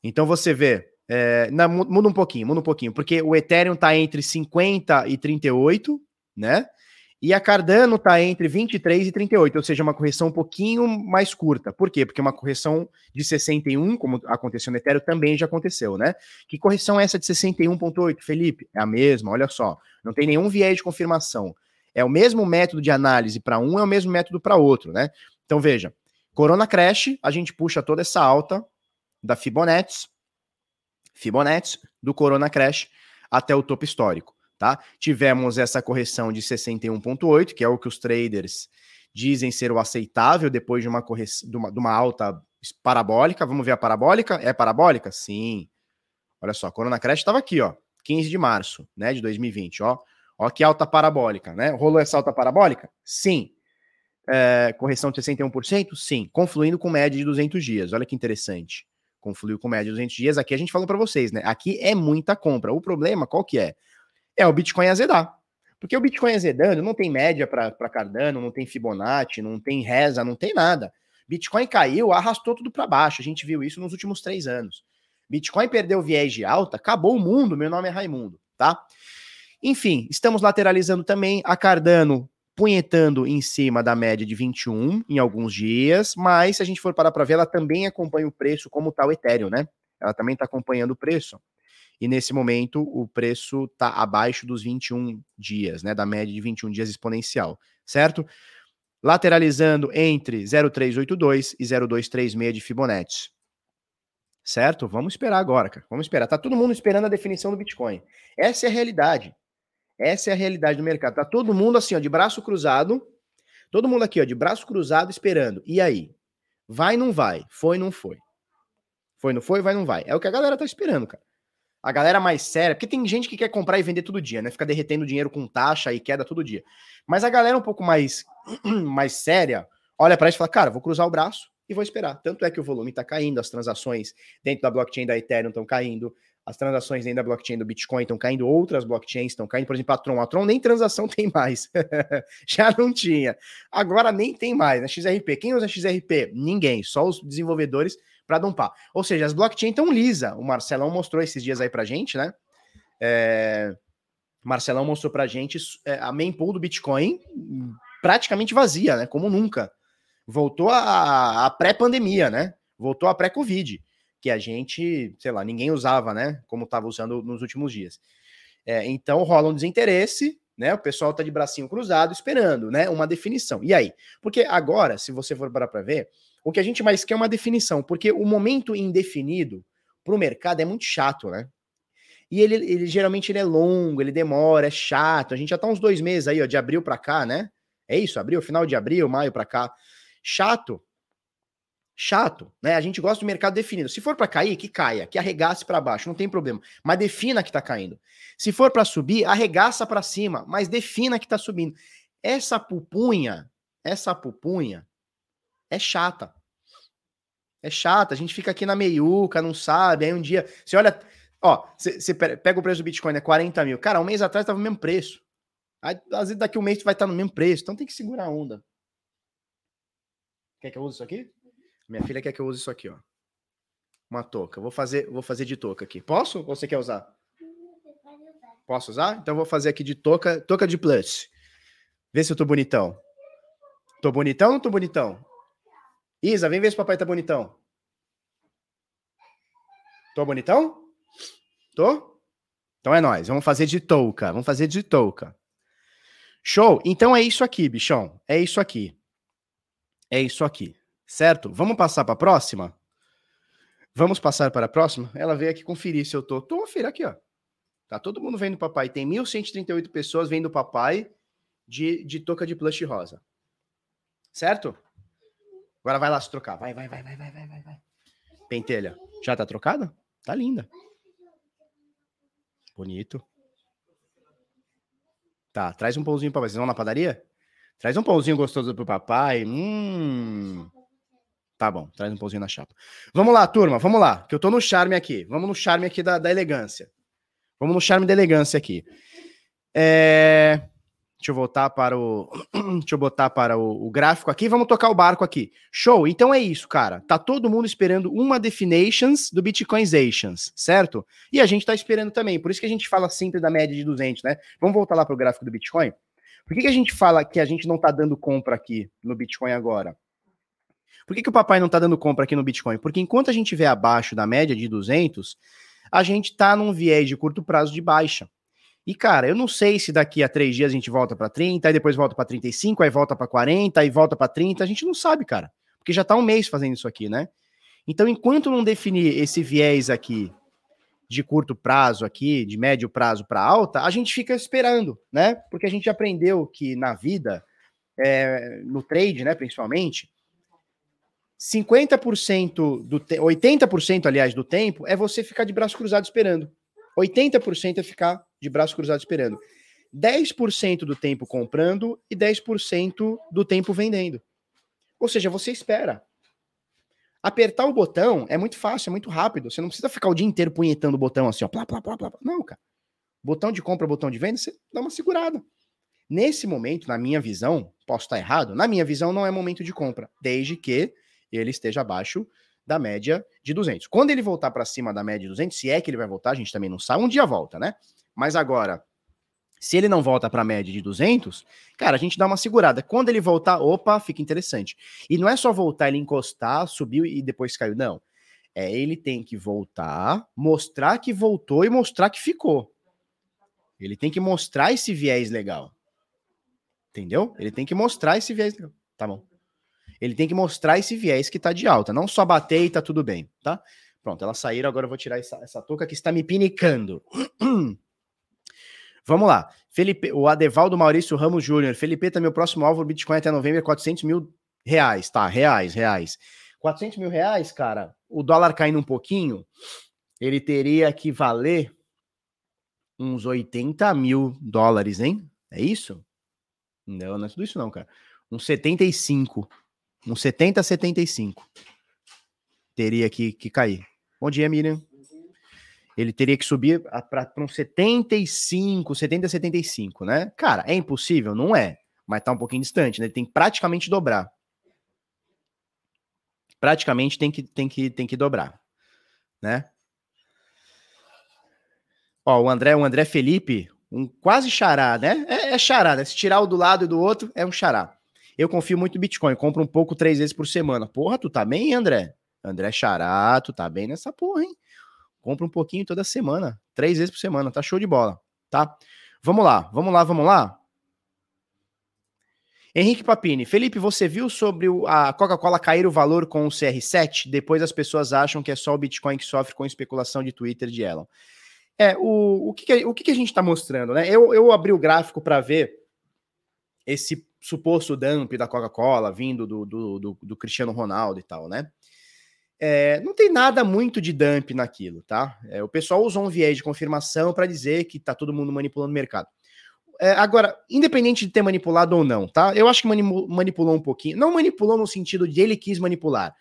Então você vê, é, não, muda um pouquinho, muda um pouquinho, porque o Ethereum tá entre 50 e 38, né? E a Cardano está entre 23 e 38, ou seja, uma correção um pouquinho mais curta. Por quê? Porque uma correção de 61, como aconteceu no Ethereum, também já aconteceu, né? Que correção é essa de 61,8, Felipe? É a mesma, olha só. Não tem nenhum viés de confirmação. É o mesmo método de análise para um, é o mesmo método para outro, né? Então veja, Corona Crash, a gente puxa toda essa alta da Fibonacci, Fibonacci do Corona Crash até o topo histórico tá? Tivemos essa correção de 61,8, que é o que os traders dizem ser o aceitável depois de uma correção de uma, de uma alta parabólica. Vamos ver a parabólica? É parabólica? Sim. Olha só, Corona Crash estava aqui, ó, 15 de março, né, de 2020, ó. Ó que alta parabólica, né? Rolou essa alta parabólica? Sim. É, correção de 61%? Sim. Confluindo com média de 200 dias. Olha que interessante. Confluiu com média de 200 dias. Aqui a gente falou para vocês, né? Aqui é muita compra. O problema qual que é? é o Bitcoin azedar. Porque o Bitcoin azedando não tem média para Cardano, não tem Fibonacci, não tem reza, não tem nada. Bitcoin caiu, arrastou tudo para baixo. A gente viu isso nos últimos três anos. Bitcoin perdeu viés de alta, acabou o mundo. Meu nome é Raimundo, tá? Enfim, estamos lateralizando também a Cardano punhetando em cima da média de 21 em alguns dias, mas se a gente for parar para ver, ela também acompanha o preço como está o Ethereum, né? Ela também está acompanhando o preço e nesse momento o preço está abaixo dos 21 dias, né, da média de 21 dias exponencial, certo? Lateralizando entre 0,382 e 0,236 de Fibonacci. Certo? Vamos esperar agora, cara. Vamos esperar. Tá todo mundo esperando a definição do Bitcoin. Essa é a realidade. Essa é a realidade do mercado. Tá todo mundo assim, ó, de braço cruzado. Todo mundo aqui, ó, de braço cruzado esperando. E aí? Vai, não vai? Foi, não foi? Foi, não foi? Vai, não vai? É o que a galera tá esperando, cara. A galera mais séria, porque tem gente que quer comprar e vender todo dia, né? Fica derretendo dinheiro com taxa e queda todo dia. Mas a galera um pouco mais, [clears throat] mais séria olha para isso e fala: cara, vou cruzar o braço e vou esperar. Tanto é que o volume está caindo, as transações dentro da blockchain da Ethereum estão caindo, as transações dentro da blockchain do Bitcoin estão caindo, outras blockchains estão caindo, por exemplo, a Tron. A Tron nem transação [laughs] tem mais. [laughs] Já não tinha. Agora nem tem mais. Na XRP. Quem usa XRP? Ninguém, só os desenvolvedores para dumpar. Ou seja, as blockchains estão lisa. O Marcelão mostrou esses dias aí para gente, né? É... Marcelão mostrou para gente é, a main pool do Bitcoin praticamente vazia, né? Como nunca. Voltou a, a pré-pandemia, né? Voltou a pré-Covid, que a gente, sei lá, ninguém usava, né? Como estava usando nos últimos dias. É, então rola um desinteresse, né? O pessoal tá de bracinho cruzado esperando, né? Uma definição. E aí? Porque agora, se você for parar para ver, o que a gente mais quer é uma definição, porque o momento indefinido para o mercado é muito chato, né? E ele, ele geralmente ele é longo, ele demora, é chato. A gente já tá uns dois meses aí, ó, de abril para cá, né? É isso, abril, final de abril, maio para cá. Chato. Chato, né? A gente gosta do mercado definido. Se for para cair, que caia, que arregace para baixo, não tem problema. Mas defina que tá caindo. Se for para subir, arregaça para cima, mas defina que tá subindo. Essa pupunha, essa pupunha, é chata. É chata, a gente fica aqui na meiuca, não sabe. Aí um dia, você olha, ó, você pega o preço do Bitcoin, é 40 mil. Cara, um mês atrás tava no mesmo preço. Aí, às vezes daqui um mês vai estar no mesmo preço, então tem que segurar a onda. Quer que eu use isso aqui? Minha filha quer que eu use isso aqui, ó. Uma touca. Vou fazer, vou fazer de touca aqui. Posso? Ou você quer usar? Posso usar? Então vou fazer aqui de touca, touca de plus. Vê se eu tô bonitão. Tô bonitão ou não tô bonitão? Isa, vem ver se o papai tá bonitão. Tô bonitão? Tô? Então é nós. Vamos fazer de touca. Vamos fazer de touca. Show? Então é isso aqui, bichão. É isso aqui. É isso aqui. Certo? Vamos passar para a próxima? Vamos passar para a próxima? Ela veio aqui conferir se eu tô. Tô, filha, aqui, ó. Tá todo mundo vendo o papai. Tem 1.138 pessoas vendo o papai de, de touca de plush rosa. Certo? Agora vai lá se trocar. Vai, vai, vai, vai, vai, vai, vai. Pentelha. Já tá trocada? Tá linda. Bonito. Tá, traz um pãozinho pra vocês. vão na padaria? Traz um pãozinho gostoso pro papai. Hum. Tá bom, traz um pãozinho na chapa. Vamos lá, turma, vamos lá. Que eu tô no charme aqui. Vamos no charme aqui da, da elegância. Vamos no charme da elegância aqui. É... Deixa eu voltar para o. [clears throat] Deixa eu botar para o, o, gráfico aqui. Vamos tocar o barco aqui. Show. Então é isso, cara. Tá todo mundo esperando uma definitions do Bitcoinizations, certo? E a gente tá esperando também. Por isso que a gente fala sempre da média de 200, né? Vamos voltar lá para o gráfico do Bitcoin. Por que, que a gente fala que a gente não tá dando compra aqui no Bitcoin agora? Por que, que o papai não tá dando compra aqui no Bitcoin? Porque enquanto a gente estiver abaixo da média de 200, a gente tá num viés de curto prazo de baixa. E, cara, eu não sei se daqui a três dias a gente volta para 30, aí depois volta para 35, aí volta para 40, aí volta para 30. A gente não sabe, cara. Porque já tá um mês fazendo isso aqui, né? Então, enquanto não definir esse viés aqui de curto prazo aqui, de médio prazo para alta, a gente fica esperando, né? Porque a gente aprendeu que na vida, é, no trade, né, principalmente, 50% do 80%, aliás, do tempo é você ficar de braço cruzado esperando. 80% é ficar de braço cruzado esperando. 10% do tempo comprando e 10% do tempo vendendo. Ou seja, você espera. Apertar o botão é muito fácil, é muito rápido. Você não precisa ficar o dia inteiro punhetando o botão assim, ó. Plá, plá, plá, plá. Não, cara. Botão de compra, botão de venda, você dá uma segurada. Nesse momento, na minha visão, posso estar errado, na minha visão não é momento de compra, desde que ele esteja abaixo da média de 200. Quando ele voltar para cima da média de 200, se é que ele vai voltar, a gente também não sabe, um dia volta, né? Mas agora, se ele não volta para a média de 200, cara, a gente dá uma segurada. Quando ele voltar, opa, fica interessante. E não é só voltar, ele encostar, subiu e depois caiu, não. É, ele tem que voltar, mostrar que voltou e mostrar que ficou. Ele tem que mostrar esse viés legal. Entendeu? Ele tem que mostrar esse viés legal. Tá bom. Ele tem que mostrar esse viés que tá de alta, não só bater e tá tudo bem, tá? Pronto, elas saíram, agora eu vou tirar essa, essa touca que está me pinicando. [clears throat] Vamos lá. Felipe, o Adevaldo Maurício Ramos Júnior. Felipe, tá meu próximo alvo, Bitcoin até novembro é 400 mil reais, tá? Reais, reais. 400 mil reais, cara, o dólar caindo um pouquinho, ele teria que valer uns 80 mil dólares, hein? É isso? Não, não é tudo isso não, cara. Uns 75. Um 70 a 75. Teria que, que cair. Bom dia, Miriam. Ele teria que subir para um 75, 70 a 75, né? Cara, é impossível? Não é. Mas tá um pouquinho distante, né? Ele tem que praticamente dobrar. Praticamente tem que, tem que, tem que dobrar, né? Ó, o André, o André Felipe, um quase xará, né? É, é xará, né? Se tirar o do lado e do outro, é um xará. Eu confio muito no Bitcoin, compro um pouco três vezes por semana. Porra, tu tá bem, André? André Xará, tu tá bem nessa porra, hein? Compra um pouquinho toda semana, três vezes por semana, tá show de bola, tá? Vamos lá, vamos lá, vamos lá. Henrique Papini, Felipe, você viu sobre a Coca-Cola cair o valor com o CR7? Depois as pessoas acham que é só o Bitcoin que sofre com especulação de Twitter de Elon. É, o, o, que, o que, a gente está mostrando, né? Eu, eu abri o gráfico para ver esse suposto dump da Coca-Cola vindo do, do, do, do, Cristiano Ronaldo e tal, né? É, não tem nada muito de dump naquilo, tá? É, o pessoal usou um viés de confirmação para dizer que tá todo mundo manipulando o mercado. É, agora, independente de ter manipulado ou não, tá? Eu acho que manipulou um pouquinho. Não manipulou no sentido de ele quis manipular.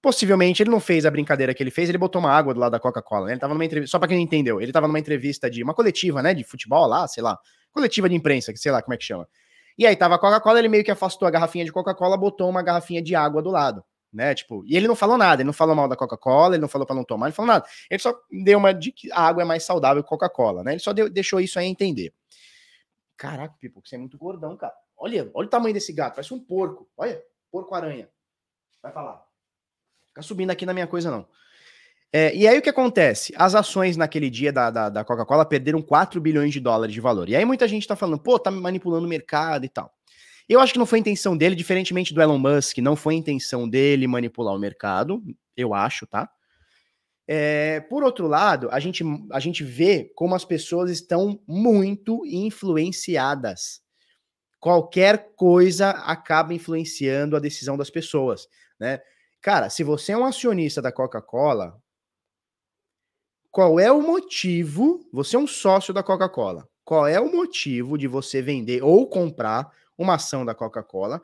Possivelmente ele não fez a brincadeira que ele fez, ele botou uma água do lado da Coca-Cola. Né? Ele tava numa entrevista, só para quem não entendeu, ele tava numa entrevista de uma coletiva, né, de futebol lá, sei lá, coletiva de imprensa, que sei lá como é que chama. E aí tava a Coca-Cola, ele meio que afastou a garrafinha de Coca-Cola, botou uma garrafinha de água do lado, né? Tipo, e ele não falou nada, ele não falou mal da Coca-Cola, ele não falou para não tomar, ele falou nada. Ele só deu uma de que a água é mais saudável que Coca-Cola, né? Ele só deu, deixou isso aí entender. Caraca, Pipo, você é muito gordão, cara. Olha, olha o tamanho desse gato, parece um porco. Olha, porco-aranha. Vai falar. Fica subindo aqui na minha coisa, não. É, e aí o que acontece? As ações naquele dia da, da, da Coca-Cola perderam 4 bilhões de dólares de valor. E aí muita gente tá falando, pô, tá manipulando o mercado e tal. Eu acho que não foi intenção dele, diferentemente do Elon Musk, não foi intenção dele manipular o mercado, eu acho, tá? É, por outro lado, a gente, a gente vê como as pessoas estão muito influenciadas. Qualquer coisa acaba influenciando a decisão das pessoas. né? Cara, se você é um acionista da Coca-Cola, qual é o motivo? Você é um sócio da Coca-Cola. Qual é o motivo de você vender ou comprar uma ação da Coca-Cola?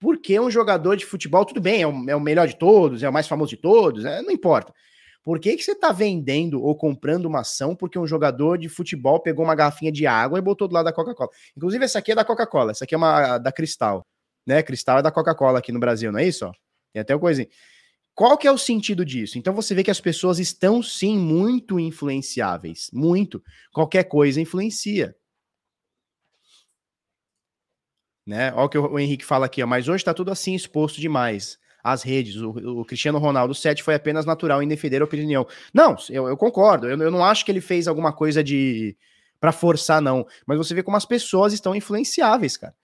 Porque um jogador de futebol, tudo bem, é o, é o melhor de todos, é o mais famoso de todos, é, não importa. Por que, que você está vendendo ou comprando uma ação porque um jogador de futebol pegou uma garrafinha de água e botou do lado da Coca-Cola? Inclusive, essa aqui é da Coca-Cola, essa aqui é uma da Cristal, né? Cristal é da Coca-Cola aqui no Brasil, não é isso? Tem até uma coisinha. Qual que é o sentido disso? Então você vê que as pessoas estão sim muito influenciáveis, muito. Qualquer coisa influencia. Né? Olha o que o Henrique fala aqui, ó, mas hoje está tudo assim exposto demais às redes. O, o, Cristiano Ronaldo 7 foi apenas natural em defender a opinião. Não, eu, eu concordo. Eu, eu, não acho que ele fez alguma coisa de para forçar, não. Mas você vê como as pessoas estão influenciáveis, cara.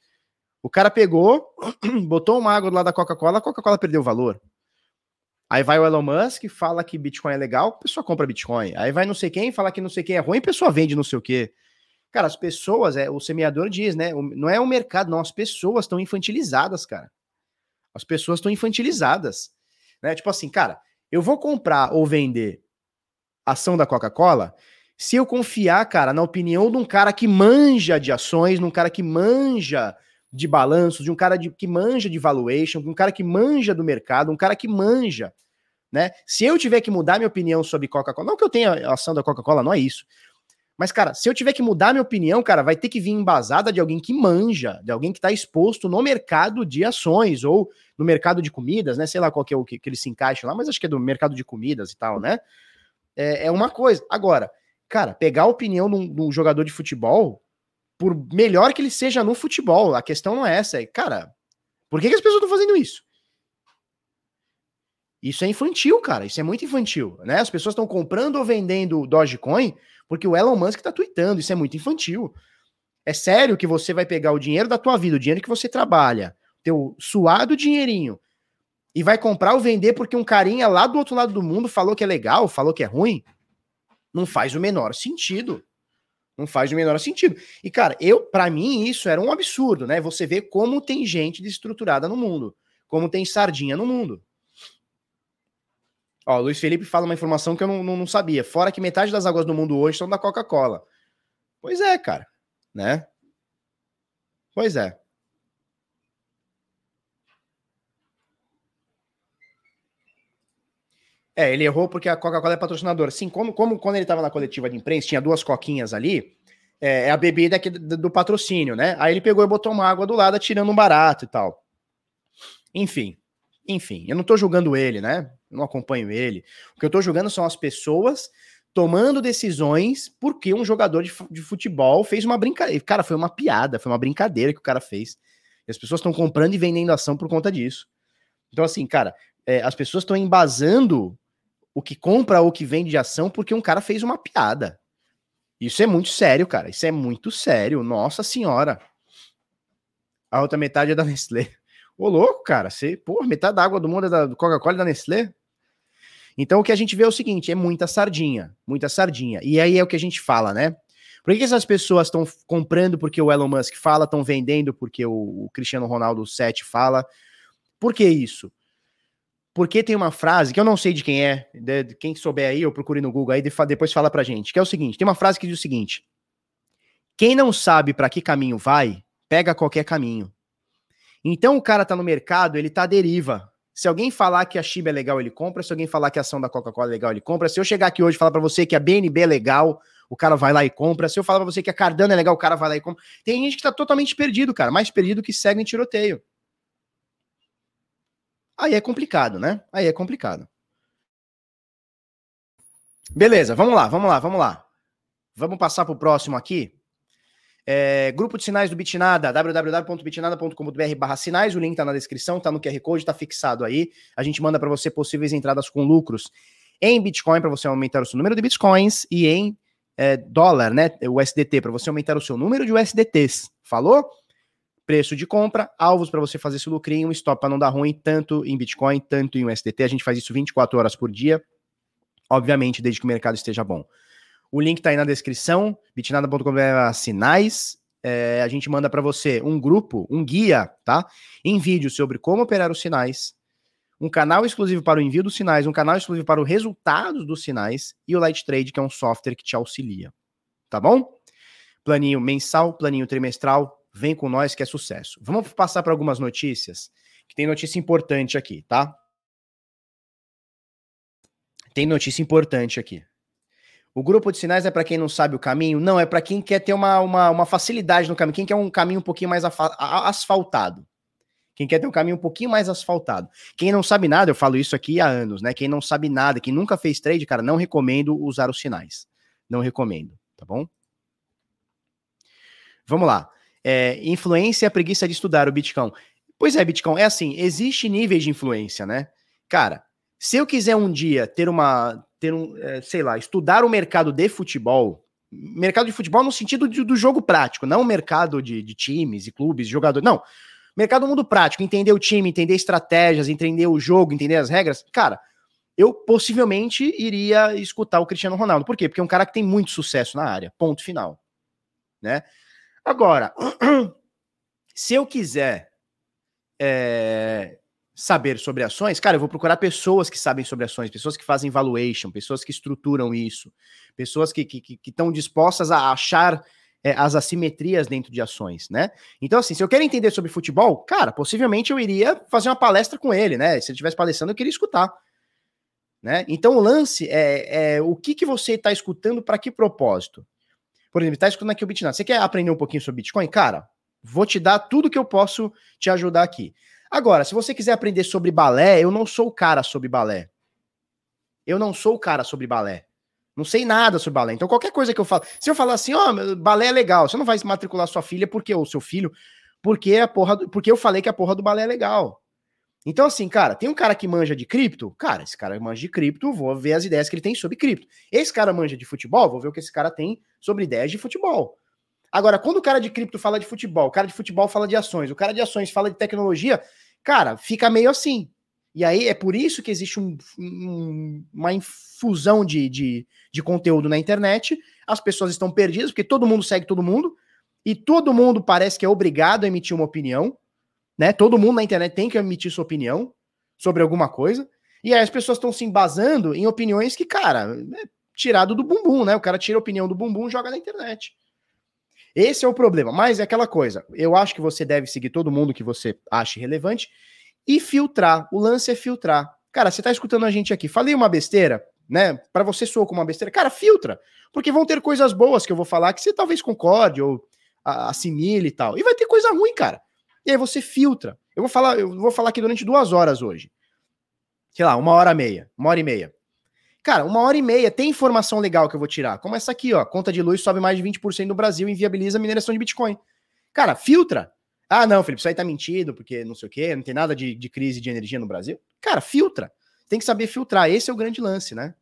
O cara pegou, [clears throat] botou uma água do lado da Coca-Cola, a Coca-Cola perdeu valor. Aí vai o Elon Musk, fala que Bitcoin é legal, a pessoa compra Bitcoin. Aí vai não sei quem, fala que não sei quem é ruim, a pessoa vende não sei o quê. Cara, as pessoas, é, o semeador diz, né? Não é o mercado, não. As pessoas estão infantilizadas, cara. As pessoas estão infantilizadas. Né? Tipo assim, cara, eu vou comprar ou vender ação da Coca-Cola se eu confiar, cara, na opinião de um cara que manja de ações, num cara que manja de balanço, de um cara de, que manja de valuation, um cara que manja do mercado, um cara que manja né? Se eu tiver que mudar minha opinião sobre Coca-Cola, não que eu tenha ação da Coca-Cola, não é isso. Mas, cara, se eu tiver que mudar minha opinião, cara, vai ter que vir embasada de alguém que manja, de alguém que está exposto no mercado de ações ou no mercado de comidas, né? Sei lá qual que é o que, que ele se encaixa lá, mas acho que é do mercado de comidas e tal, né? É, é uma coisa. Agora, cara, pegar a opinião de um jogador de futebol, por melhor que ele seja no futebol, a questão não é essa. É, cara, por que, que as pessoas estão fazendo isso? Isso é infantil, cara. Isso é muito infantil, né? As pessoas estão comprando ou vendendo Dogecoin porque o Elon Musk está tweetando. Isso é muito infantil. É sério que você vai pegar o dinheiro da tua vida, o dinheiro que você trabalha, teu suado dinheirinho, e vai comprar ou vender porque um carinha lá do outro lado do mundo falou que é legal, falou que é ruim? Não faz o menor sentido. Não faz o menor sentido. E, cara, eu, para mim, isso era um absurdo, né? Você vê como tem gente desestruturada no mundo, como tem sardinha no mundo. Ó, o Luiz Felipe fala uma informação que eu não, não, não, sabia. Fora que metade das águas do mundo hoje são da Coca-Cola. Pois é, cara. Né? Pois é. É, ele errou porque a Coca-Cola é patrocinadora. Sim, como, como quando ele estava na coletiva de imprensa, tinha duas coquinhas ali, é, é a bebida do, do, patrocínio, né? Aí ele pegou e botou uma água do lado, tirando um barato e tal. Enfim, enfim, eu não tô julgando ele, né? Eu não acompanho ele. O que eu tô julgando são as pessoas tomando decisões porque um jogador de, de futebol fez uma brincadeira. Cara, foi uma piada, foi uma brincadeira que o cara fez. E as pessoas estão comprando e vendendo ação por conta disso. Então, assim, cara, é, as pessoas estão embasando o que compra ou que vende de ação porque um cara fez uma piada. Isso é muito sério, cara. Isso é muito sério. Nossa senhora. A outra metade é da [laughs] Nestlé. Ô, louco, cara, você, pô, metade da água do mundo é da Coca-Cola e da Nestlé. Então o que a gente vê é o seguinte: é muita sardinha, muita sardinha. E aí é o que a gente fala, né? Por que essas pessoas estão comprando porque o Elon Musk fala, estão vendendo porque o, o Cristiano Ronaldo 7 fala? Por que isso? Porque tem uma frase que eu não sei de quem é, de, quem souber aí, eu procure no Google aí, depois fala pra gente, que é o seguinte: tem uma frase que diz o seguinte: quem não sabe para que caminho vai, pega qualquer caminho. Então o cara tá no mercado, ele tá à deriva. Se alguém falar que a Shiba é legal, ele compra. Se alguém falar que a ação da Coca-Cola é legal, ele compra. Se eu chegar aqui hoje e falar para você que a BNB é legal, o cara vai lá e compra. Se eu falar pra você que a Cardano é legal, o cara vai lá e compra. Tem gente que tá totalmente perdido, cara. Mais perdido que segue em tiroteio. Aí é complicado, né? Aí é complicado. Beleza, vamos lá, vamos lá, vamos lá. Vamos passar pro próximo aqui. É, grupo de sinais do Bitnada, www.bitnada.com.br barra sinais, o link tá na descrição, tá no QR Code, tá fixado aí. A gente manda para você possíveis entradas com lucros em Bitcoin para você aumentar o seu número de Bitcoins e em é, dólar, né, o SDT, para você aumentar o seu número de USDTs. Falou? Preço de compra, alvos para você fazer esse lucrinho, stop para não dar ruim, tanto em Bitcoin, tanto em USDT. A gente faz isso 24 horas por dia, obviamente, desde que o mercado esteja bom. O link tá aí na descrição, bitnada.com.br sinais. É, a gente manda para você um grupo, um guia, tá? Em vídeo sobre como operar os sinais. um canal exclusivo para o envio dos sinais, um canal exclusivo para o resultado dos sinais e o Light Trade, que é um software que te auxilia. Tá bom? Planinho mensal, planinho trimestral, vem com nós que é sucesso. Vamos passar para algumas notícias, que tem notícia importante aqui, tá? Tem notícia importante aqui. O grupo de sinais é para quem não sabe o caminho? Não, é para quem quer ter uma, uma, uma, facilidade no caminho, quem quer um caminho um pouquinho mais asfaltado. Quem quer ter um caminho um pouquinho mais asfaltado. Quem não sabe nada, eu falo isso aqui há anos, né? Quem não sabe nada, quem nunca fez trade, cara, não recomendo usar os sinais. Não recomendo, tá bom? Vamos lá. É, influência e a preguiça de estudar o Bitcoin. Pois é, Bitcoin, é assim, existe níveis de influência, né? Cara, se eu quiser um dia ter uma, ter um, é, sei lá, estudar o mercado de futebol, mercado de futebol no sentido de, do jogo prático, não mercado de, de times e clubes, jogadores, não. Mercado mundo prático, entender o time, entender estratégias, entender o jogo, entender as regras. Cara, eu possivelmente iria escutar o Cristiano Ronaldo. Por quê? Porque é um cara que tem muito sucesso na área. Ponto final. Né? Agora, [clears throat] se eu quiser é, saber sobre ações, cara, eu vou procurar pessoas que sabem sobre ações, pessoas que fazem valuation, pessoas que estruturam isso, pessoas que estão que, que, que dispostas a achar é, as assimetrias dentro de ações, né? Então, assim, se eu quero entender sobre futebol, cara, possivelmente eu iria fazer uma palestra com ele, né? Se ele estivesse palestrando, eu queria escutar. Né? Então, o lance é, é o que, que você está escutando para que propósito? Por exemplo, está escutando aqui o Bitcoin. Você quer aprender um pouquinho sobre Bitcoin? Cara, vou te dar tudo que eu posso te ajudar aqui. Agora, se você quiser aprender sobre balé, eu não sou o cara sobre balé. Eu não sou o cara sobre balé. Não sei nada sobre balé. Então, qualquer coisa que eu falo. Se eu falar assim, ó, oh, balé é legal, você não vai matricular sua filha porque, ou seu filho, porque a porra do, porque eu falei que a porra do balé é legal. Então, assim, cara, tem um cara que manja de cripto, cara, esse cara manja de cripto, vou ver as ideias que ele tem sobre cripto. Esse cara manja de futebol, vou ver o que esse cara tem sobre ideias de futebol. Agora, quando o cara de cripto fala de futebol, o cara de futebol fala de ações, o cara de ações fala de tecnologia, cara, fica meio assim. E aí é por isso que existe um, um, uma infusão de, de, de conteúdo na internet. As pessoas estão perdidas, porque todo mundo segue todo mundo, e todo mundo parece que é obrigado a emitir uma opinião. Né? Todo mundo na internet tem que emitir sua opinião sobre alguma coisa. E aí as pessoas estão se embasando em opiniões que, cara, é tirado do bumbum, né? O cara tira a opinião do bumbum e joga na internet. Esse é o problema. Mas é aquela coisa. Eu acho que você deve seguir todo mundo que você ache relevante e filtrar. O lance é filtrar. Cara, você tá escutando a gente aqui. Falei uma besteira, né? Para você soar como uma besteira. Cara, filtra. Porque vão ter coisas boas que eu vou falar que você talvez concorde ou assimile e tal. E vai ter coisa ruim, cara. E aí você filtra. Eu vou falar, eu vou falar aqui durante duas horas hoje. Sei lá, uma hora e meia, uma hora e meia. Cara, uma hora e meia tem informação legal que eu vou tirar. Como essa aqui, ó. Conta de luz sobe mais de 20% no Brasil e inviabiliza a mineração de Bitcoin. Cara, filtra. Ah, não, Felipe, isso aí tá mentido, porque não sei o quê, não tem nada de, de crise de energia no Brasil. Cara, filtra. Tem que saber filtrar. Esse é o grande lance, né?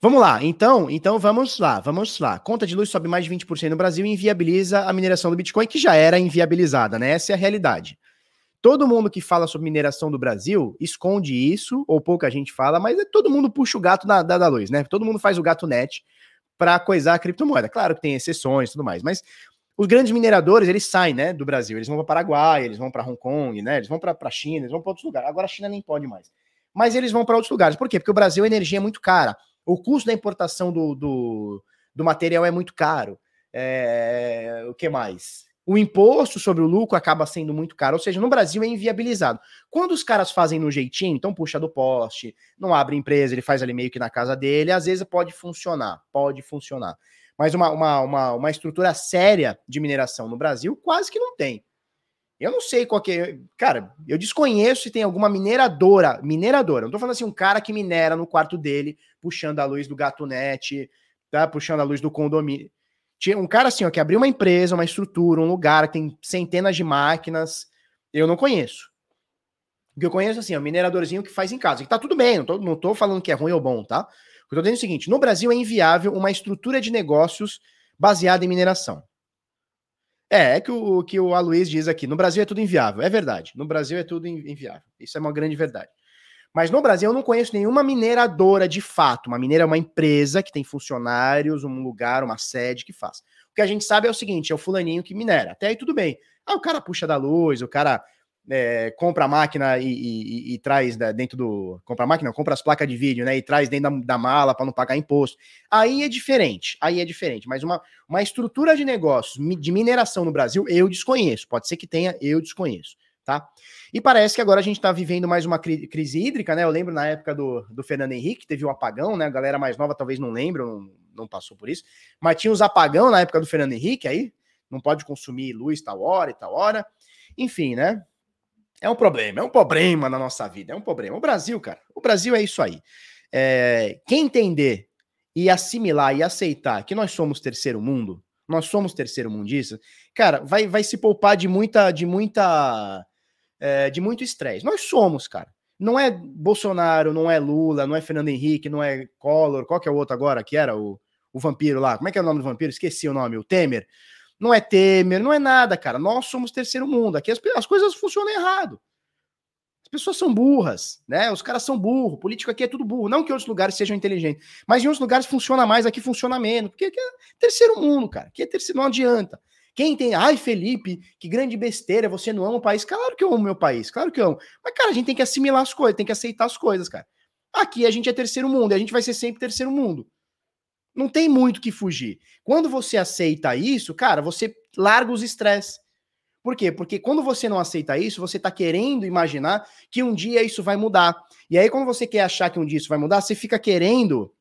Vamos lá, então, então vamos lá, vamos lá. Conta de luz sobe mais de 20% no Brasil e inviabiliza a mineração do Bitcoin, que já era inviabilizada, né? Essa é a realidade. Todo mundo que fala sobre mineração do Brasil esconde isso, ou pouca gente fala, mas é todo mundo puxa o gato da, da, da luz, né? Todo mundo faz o gato net para coisar a criptomoeda. Claro que tem exceções e tudo mais, mas os grandes mineradores, eles saem, né, do Brasil, eles vão para Paraguai, eles vão para Hong Kong, né, eles vão para a China, eles vão para outros lugares. Agora a China nem pode mais. Mas eles vão para outros lugares. Por quê? Porque o Brasil a energia é muito cara. O custo da importação do, do, do material é muito caro. É, o que mais? O imposto sobre o lucro acaba sendo muito caro, ou seja, no Brasil é inviabilizado. Quando os caras fazem no jeitinho, então puxa do poste, não abre empresa, ele faz ali meio que na casa dele, às vezes pode funcionar, pode funcionar mas uma, uma, uma, uma estrutura séria de mineração no Brasil quase que não tem. Eu não sei qual que é. Cara, eu desconheço se tem alguma mineradora. Mineradora. Não tô falando assim, um cara que minera no quarto dele, puxando a luz do gatunete, tá? Puxando a luz do condomínio. Tinha um cara assim, ó, que abriu uma empresa, uma estrutura, um lugar que tem centenas de máquinas. Eu não conheço. O que eu conheço, assim, é um mineradorzinho que faz em casa. Que tá tudo bem, não tô, não tô falando que é ruim ou bom, tá? eu estou dizendo é o seguinte: no Brasil é inviável uma estrutura de negócios baseada em mineração. É, é que o que o Aloysio diz aqui. No Brasil é tudo inviável. É verdade. No Brasil é tudo inviável. Isso é uma grande verdade. Mas no Brasil eu não conheço nenhuma mineradora de fato. Uma mineira é uma empresa que tem funcionários, um lugar, uma sede que faz. O que a gente sabe é o seguinte: é o fulaninho que minera. Até aí tudo bem. Ah, o cara puxa da luz, o cara é, compra a máquina e, e, e traz né, dentro do. Compra a máquina, compra as placas de vídeo, né? E traz dentro da, da mala para não pagar imposto. Aí é diferente. Aí é diferente. Mas uma, uma estrutura de negócios de mineração no Brasil, eu desconheço. Pode ser que tenha, eu desconheço. Tá? E parece que agora a gente está vivendo mais uma cri crise hídrica, né? Eu lembro na época do, do Fernando Henrique, teve o um apagão, né? A galera mais nova talvez não lembre, não, não passou por isso. Mas tinha os apagão na época do Fernando Henrique, aí não pode consumir luz tal hora e tal hora. Enfim, né? É um problema, é um problema na nossa vida, é um problema. O Brasil, cara, o Brasil é isso aí. É, quem entender e assimilar e aceitar que nós somos terceiro mundo, nós somos terceiro mundista, cara, vai, vai se poupar de muita, de muita, é, de muito estresse. Nós somos, cara. Não é Bolsonaro, não é Lula, não é Fernando Henrique, não é Collor, qual que é o outro agora que era o, o vampiro lá? Como é que é o nome do vampiro? Esqueci o nome, o Temer. Não é Temer, não é nada, cara. Nós somos terceiro mundo. Aqui as, as coisas funcionam errado. As pessoas são burras, né? Os caras são burros. Político aqui é tudo burro. Não que outros lugares sejam inteligentes, mas em outros lugares funciona mais, aqui funciona menos. Porque aqui é terceiro mundo, cara. Aqui é terceiro, não adianta. Quem tem, ai, Felipe, que grande besteira, você não ama o país. Claro que eu amo meu país, claro que eu amo. Mas, cara, a gente tem que assimilar as coisas, tem que aceitar as coisas, cara. Aqui a gente é terceiro mundo, a gente vai ser sempre terceiro mundo. Não tem muito que fugir. Quando você aceita isso, cara, você larga os estresses. Por quê? Porque quando você não aceita isso, você está querendo imaginar que um dia isso vai mudar. E aí, quando você quer achar que um dia isso vai mudar, você fica querendo,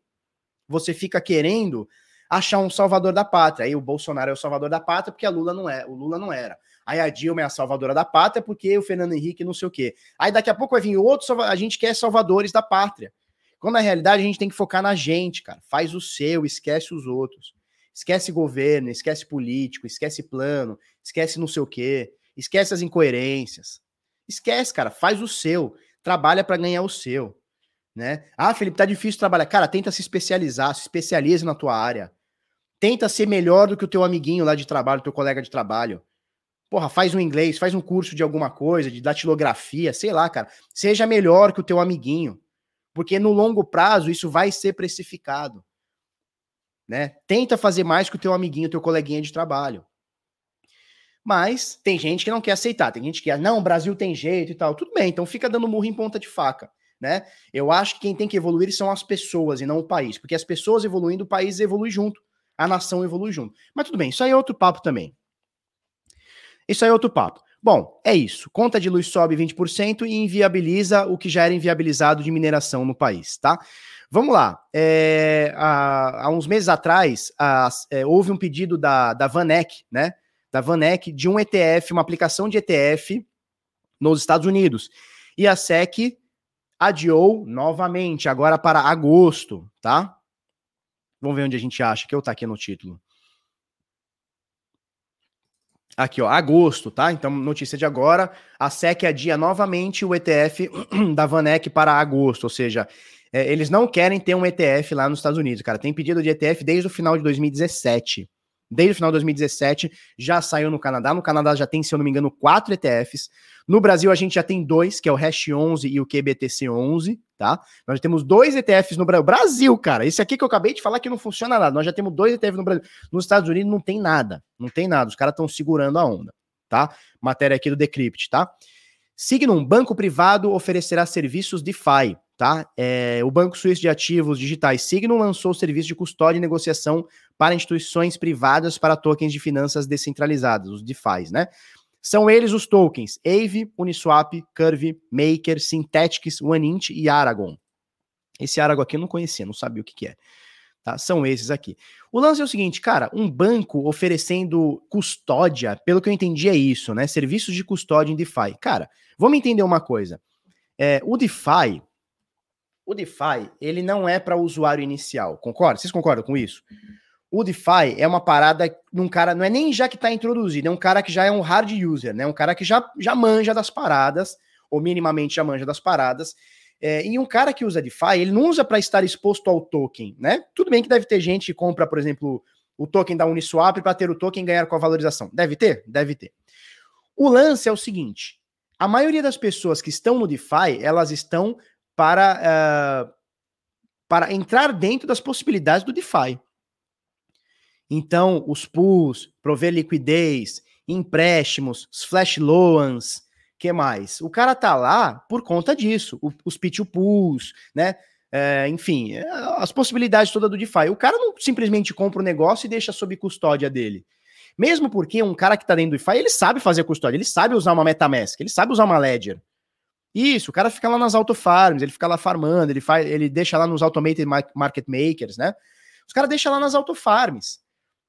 você fica querendo achar um salvador da pátria. Aí o Bolsonaro é o salvador da pátria porque a Lula não é, o Lula não era. Aí a Dilma é a salvadora da pátria porque o Fernando Henrique não sei o quê. Aí daqui a pouco vai vir outro, a gente quer salvadores da pátria. Quando na realidade a gente tem que focar na gente, cara. Faz o seu, esquece os outros. Esquece governo, esquece político, esquece plano, esquece não sei o quê, esquece as incoerências. Esquece, cara, faz o seu. Trabalha para ganhar o seu. Né? Ah, Felipe, tá difícil trabalhar. Cara, tenta se especializar, se especialize na tua área. Tenta ser melhor do que o teu amiguinho lá de trabalho, teu colega de trabalho. Porra, faz um inglês, faz um curso de alguma coisa, de datilografia, sei lá, cara. Seja melhor que o teu amiguinho porque no longo prazo isso vai ser precificado. Né? Tenta fazer mais que o teu amiguinho, teu coleguinha de trabalho. Mas tem gente que não quer aceitar, tem gente que não, o Brasil tem jeito e tal. Tudo bem, então fica dando murro em ponta de faca, né? Eu acho que quem tem que evoluir são as pessoas e não o país, porque as pessoas evoluindo, o país evolui junto, a nação evolui junto. Mas tudo bem, isso aí é outro papo também. Isso aí é outro papo. Bom, é isso. Conta de luz sobe 20% e inviabiliza o que já era inviabilizado de mineração no país, tá? Vamos lá. É, há, há, uns meses atrás, a, é, houve um pedido da, da né? Da Vanek de um ETF, uma aplicação de ETF nos Estados Unidos. E a SEC adiou novamente, agora para agosto, tá? Vamos ver onde a gente acha que eu tá aqui no título. Aqui, ó, agosto, tá? Então, notícia de agora, a SEC adia novamente o ETF [clears throat] da Vanek para agosto, ou seja, é, eles não querem ter um ETF lá nos Estados Unidos, cara. Tem pedido de ETF desde o final de 2017. Desde o final de 2017 já saiu no Canadá. No Canadá já tem, se eu não me engano, quatro ETFs. No Brasil a gente já tem dois, que é o Hash 11 e o QBTC 11, tá? Nós já temos dois ETFs no Brasil. Brasil, cara, esse aqui que eu acabei de falar que não funciona nada. Nós já temos dois ETFs no Brasil. Nos Estados Unidos não tem nada, não tem nada. Os caras estão segurando a onda, tá? Matéria aqui do Decrypt, tá? Signum, banco privado oferecerá serviços DeFi tá? É, o Banco Suíço de Ativos Digitais Signum lançou o serviço de custódia e negociação para instituições privadas para tokens de finanças descentralizadas, os DeFi, né? São eles os tokens Aave, Uniswap, Curve, Maker, Synthetics, OneInt e Aragon. Esse Aragon aqui eu não conhecia, não sabia o que, que é. Tá? São esses aqui. O lance é o seguinte, cara, um banco oferecendo custódia, pelo que eu entendi é isso, né? Serviços de custódia em DeFi. Cara, vamos entender uma coisa. É, o DeFi, o DeFi, ele não é para o usuário inicial, concorda? Vocês concordam com isso? O DeFi é uma parada num cara, não é nem já que está introduzido, é um cara que já é um hard user, né? Um cara que já, já manja das paradas, ou minimamente já manja das paradas. É, e um cara que usa DeFi, ele não usa para estar exposto ao token, né? Tudo bem que deve ter gente que compra, por exemplo, o token da Uniswap para ter o token ganhar com a valorização. Deve ter? Deve ter. O lance é o seguinte: a maioria das pessoas que estão no DeFi, elas estão para, uh, para entrar dentro das possibilidades do DeFi. Então, os pools, prover liquidez, empréstimos, flash loans, que mais? O cara tá lá por conta disso, o, os P2Pools, né? É, enfim, é, as possibilidades todas do DeFi. O cara não simplesmente compra o negócio e deixa sob custódia dele. Mesmo porque um cara que tá dentro do DeFi, ele sabe fazer custódia, ele sabe usar uma MetaMask, ele sabe usar uma Ledger. Isso, o cara fica lá nas auto farms, ele fica lá farmando, ele faz, ele deixa lá nos automated market makers, né? Os caras deixam lá nas auto farms,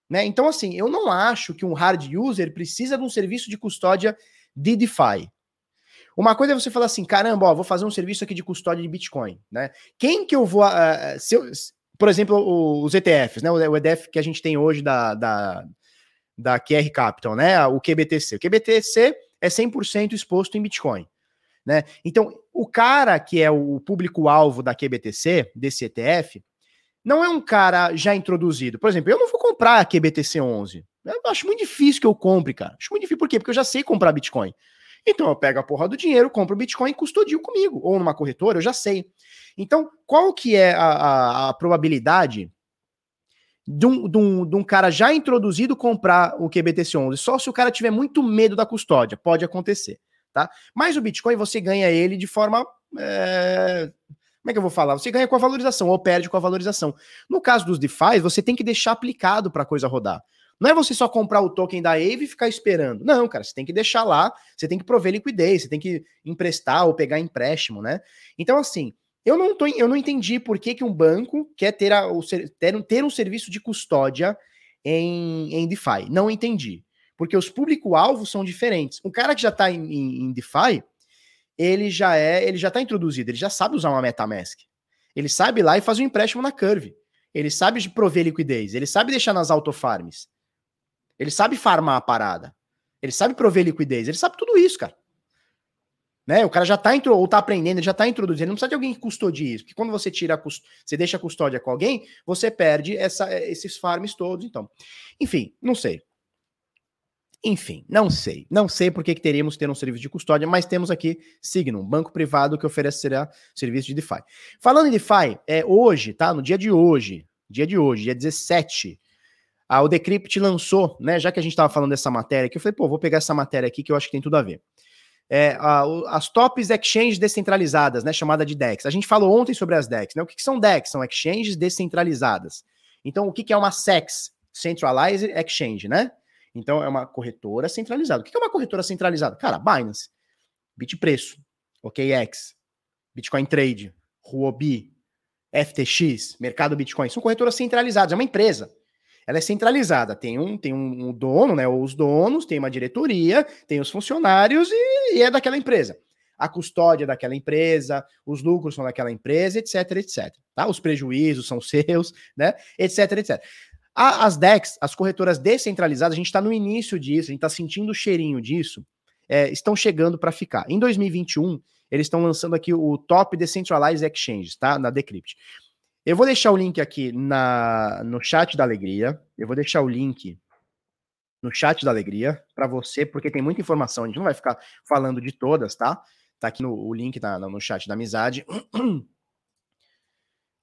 né? Então assim, eu não acho que um hard user precisa de um serviço de custódia de DeFi. Uma coisa é você falar assim, caramba, ó, vou fazer um serviço aqui de custódia de Bitcoin, né? Quem que eu vou, uh, se eu, por exemplo, os ETFs, né? O ETF que a gente tem hoje da, da, da QR Capital, né? O QBTC. O QBTC é 100% exposto em Bitcoin. Né? Então, o cara que é o público-alvo da QBTC, desse ETF, não é um cara já introduzido. Por exemplo, eu não vou comprar a QBTC 11. Eu acho muito difícil que eu compre, cara. Acho muito difícil. Por quê? Porque eu já sei comprar Bitcoin. Então eu pego a porra do dinheiro, compro o Bitcoin e custodio comigo. Ou numa corretora, eu já sei. Então, qual que é a, a, a probabilidade de um, de, um, de um, cara já introduzido comprar o QBTC11? Só se o cara tiver muito medo da custódia. Pode acontecer tá? Mas o Bitcoin você ganha ele de forma. É... Como é que eu vou falar? Você ganha com a valorização ou perde com a valorização. No caso dos DeFi, você tem que deixar aplicado para a coisa rodar. Não é você só comprar o token da Aave e ficar esperando. Não, cara, você tem que deixar lá, você tem que prover liquidez, você tem que emprestar ou pegar empréstimo, né? Então, assim, eu não, tô, eu não entendi por que, que um banco quer ter, a, ter, ter um serviço de custódia em, em DeFi. Não entendi porque os público-alvos são diferentes. Um cara que já está em, em, em, DeFi, ele já é, ele já está introduzido, ele já sabe usar uma MetaMask. Ele sabe ir lá e fazer um empréstimo na Curve. Ele sabe prover liquidez, ele sabe deixar nas autofarms. Ele sabe farmar a parada. Ele sabe prover liquidez, ele sabe tudo isso, cara. Né? O cara já está ou tá aprendendo, ele já está introduzindo, ele não precisa de alguém que custodie isso, porque quando você tira cust... você deixa a custódia com alguém, você perde essa, esses farms todos, então. Enfim, não sei. Enfim, não sei. Não sei por que, que teríamos que ter um serviço de custódia, mas temos aqui Signum, banco privado que oferecerá serviço de DeFi. Falando em DeFi, é hoje, tá? No dia de hoje, dia de hoje, dia 17, a, o Decrypt lançou, né? Já que a gente estava falando dessa matéria aqui, eu falei, pô, vou pegar essa matéria aqui que eu acho que tem tudo a ver. É, a, as tops exchanges descentralizadas, né? Chamada de DEX. A gente falou ontem sobre as DEX, né? O que, que são DEX? São exchanges descentralizadas. Então, o que, que é uma SEX? Centralized Exchange, né? Então é uma corretora centralizada. O que é uma corretora centralizada? Cara, Binance, Bitpreço, OKX, Bitcoin Trade, Huobi, FTX, Mercado Bitcoin, são corretoras centralizadas, é uma empresa. Ela é centralizada, tem um, tem um dono, né? Ou os donos, tem uma diretoria, tem os funcionários e, e é daquela empresa. A custódia é daquela empresa, os lucros são daquela empresa, etc, etc. Tá? Os prejuízos são [laughs] seus, né? Etc, etc. As DEX, as corretoras descentralizadas, a gente está no início disso, a gente está sentindo o cheirinho disso, é, estão chegando para ficar. Em 2021, eles estão lançando aqui o Top Decentralized Exchanges, tá? Na Decrypt. Eu vou deixar o link aqui na, no chat da Alegria. Eu vou deixar o link no chat da Alegria para você, porque tem muita informação. A gente não vai ficar falando de todas, tá? Tá aqui no, o link tá, no chat da amizade. [clears throat]